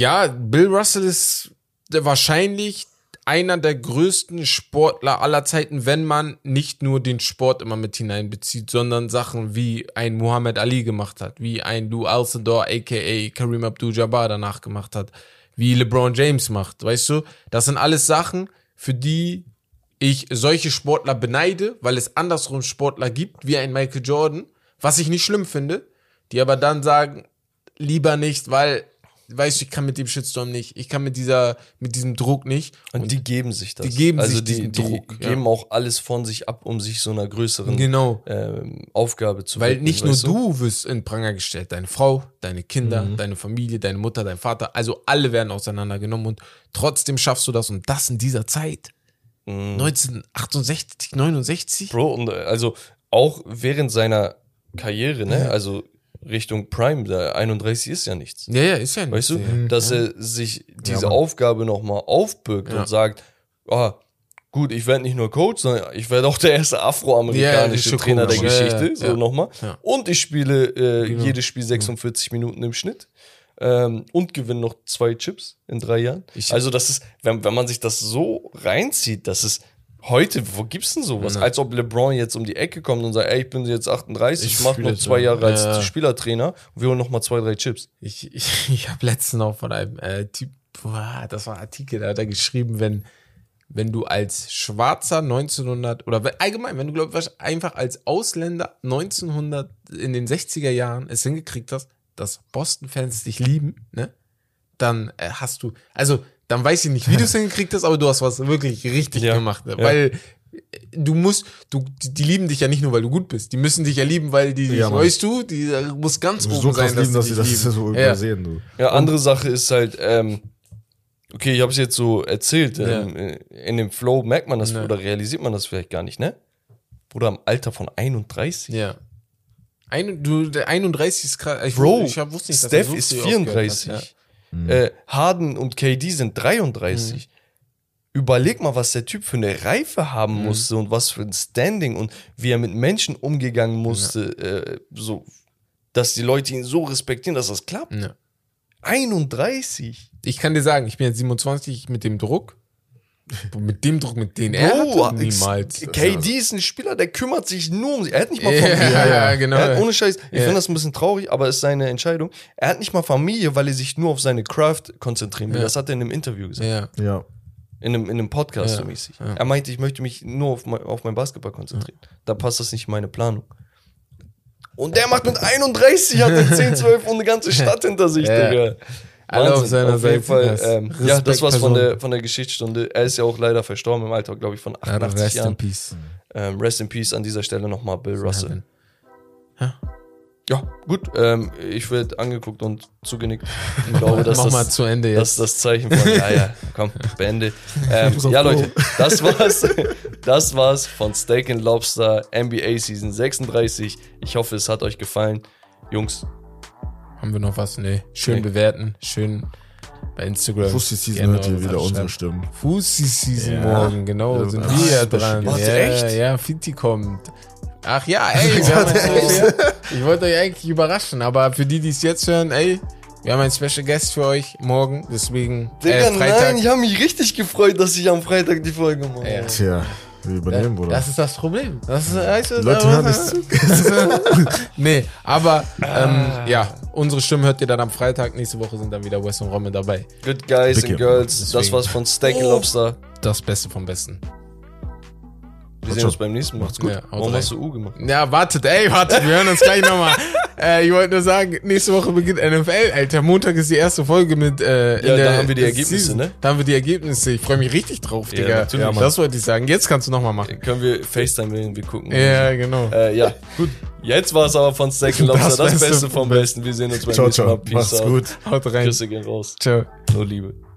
Ja, Bill Russell ist wahrscheinlich einer der größten Sportler aller Zeiten, wenn man nicht nur den Sport immer mit hineinbezieht, sondern Sachen wie ein Muhammad Ali gemacht hat, wie ein Lou Alcindor aka Kareem Abdul-Jabbar danach gemacht hat, wie LeBron James macht, weißt du? Das sind alles Sachen, für die ich solche Sportler beneide, weil es andersrum Sportler gibt, wie ein Michael Jordan, was ich nicht schlimm finde, die aber dann sagen, lieber nicht, weil, weißt du, ich kann mit dem Shitstorm nicht, ich kann mit dieser, mit diesem Druck nicht. Und die geben sich das. Die geben also sich die, diesen die Druck, ja. geben auch alles von sich ab, um sich so einer größeren Genau. ähm, Aufgabe zu Weil widmen, nicht nur du wirst in Pranger gestellt, deine Frau, deine Kinder, deine Familie, deine Mutter, dein Vater, also alle werden auseinandergenommen und trotzdem schaffst du das und das in dieser Zeit. 1968, 69? Bro, und äh, also auch während seiner Karriere, ne, also Richtung Prime, der 31 ist ja nichts. Ja, ja, ist ja nicht. Weißt du, ja. dass er sich diese Mann. Aufgabe nochmal aufbürgt Ja. und sagt, ah, gut, ich werde nicht nur Coach, sondern ich werde auch der erste afroamerikanische Ja, Trainer der. Geschichte, Ja, ja, so ja. nochmal. Ja. Und ich spiele äh, Genau. jedes Spiel 46 Minuten im Schnitt. Ähm, und gewinne noch zwei Chips in drei Jahren. Ich- also, das ist, wenn, wenn man sich das so reinzieht, das ist heute, wo gibt's denn sowas? Ja. Als ob LeBron jetzt um die Ecke kommt und sagt, ey, ich bin jetzt 38, Ich mache noch zwei so. Jahre als Ja. Spielertrainer und wir holen noch mal zwei, drei Chips. Ich, ich, ich habe letztens auch von einem äh, Typ, boah, das war ein Artikel, da hat er geschrieben, wenn, wenn du als Schwarzer 1900 oder allgemein, wenn du glaub, ich, einfach als Ausländer 1900 in den 60er Jahren es hingekriegt hast, dass Boston-Fans dich lieben, ne? Dann äh, hast du, also dann weiß ich nicht, wie du es hingekriegt hast, aber du hast was wirklich richtig Ja, gemacht, ne? ja. weil du musst, du, die, die lieben dich ja nicht nur, weil du gut bist, die müssen dich ja lieben, weil die, Ja, weißt du, die äh, muss ganz Du oben so krass sein, dass, lieben, dass sie dich das lieben. so Ja. übersehen, du. Ja, andere Sache ist halt, ähm, okay, ich habe es jetzt so erzählt, Ja. ähm, äh, in dem Flow merkt man das Ja. oder realisiert man das vielleicht gar nicht, ne? Oder im Alter von 31. Ja. Ein, du, der 31 ist krass. Ich, Bro, ich hab- wusste nicht, dass Steph so ist früh aufgehört 34. Hat, Äh, Harden und KD sind 33. Mhm. Überleg mal, was der Typ für eine Reife haben musste und was für ein Standing und wie er mit Menschen umgegangen musste, äh, so, dass die Leute ihn so respektieren, dass das klappt. ja. Ja. 31. Ich kann dir sagen, ich bin jetzt 27 mit dem Druck. Mit dem Druck, mit dem er Bro, niemals. KD ist ein Spieler, der kümmert sich nur um sie. Er hat nicht mal Familie. ja, ja, genau. Hat, ohne Scheiß, ich Ja. finde das ein bisschen traurig, aber es ist seine Entscheidung. Er hat nicht mal Familie, weil er sich nur auf seine Craft konzentrieren will. Ja. Das hat er in einem Interview gesagt. Ja. Ja. In einem, in einem Podcast so mäßig. Ja. Er meinte, ich möchte mich nur auf mein, auf mein Basketball konzentrieren. Da passt das nicht in meine Planung. Und der macht mit 31, hat er 10, 12 und eine ganze Stadt hinter sich. Digga. Alle auf seiner auf jeden Seite. Fall. Das Ähm, ja, das war's von der, von der Geschichtsstunde. Er ist ja auch leider verstorben im Alter, glaube ich, von 88 Rest in Jahren. Peace. Ähm, rest in Peace an dieser Stelle nochmal Bill Russell. Ja. Ja, gut. Ähm, ich werde angeguckt und zugenickt. Ich glaube, dass Mach das, mal zu Ende das jetzt. das Zeichen von, ja, ja, komm, beende. Ähm, ja. Leute, das war's. Das war's von Steak and Lobster NBA Season 36. Ich hoffe, es hat euch gefallen. Jungs, Haben wir noch was? Nee. Schön Nee. bewerten. Schön bei Instagram. Fussi Season hört ihr wieder unsere. Stimmen. Fussi Season Ja. morgen, genau, Ja, sind wir ja dran. Was, ja, echt? ja, Fitti kommt. Ach ja, ey, wir haben ein, ich wollte euch eigentlich überraschen, aber für die, die es jetzt hören, ey, wir haben einen Special Guest für euch morgen, deswegen Digga, äh, Freitag. nein, ich habe mich richtig gefreut, dass ich am Freitag die Folge mache. Ja. Tja, wir übernehmen, Bruder. Das ist das Problem. Das ist, weißt du, Leute hören nicht zu. nee, aber ähm, ja, unsere Stimmen hört ihr dann am Freitag. Nächste Woche sind dann wieder Wes und Roman dabei. Good guys Big and girls, das Deswegen. war's von Steak and Oh. Lobster. Das Beste vom Besten. Wir sehen uns beim nächsten Mal. Macht's gut. Ja, Warum rein. hast du U gemacht? Ja, wartet, ey, wartet, wir hören uns gleich nochmal. Äh, ich wollte nur sagen, nächste Woche beginnt NFL, Alter. Montag ist die erste Folge mit. Äh, Ja, da haben wir die Ergebnisse, Season. ne? Da haben wir die Ergebnisse. Ich freue mich richtig drauf, Ja, Digga. natürlich. Ja, Mann. das wollte ich sagen. Jetzt kannst du nochmal machen. Können wir FaceTime wählen, wir gucken. Ja, genau. Äh, ja, gut. Jetzt war es aber von and Lobster Das das, Beste vom Besten. Wir sehen uns beim nächsten Mal. ciao. Macht's out. gut. Haut rein. Küsse gehen raus. Ciao. Nur Liebe.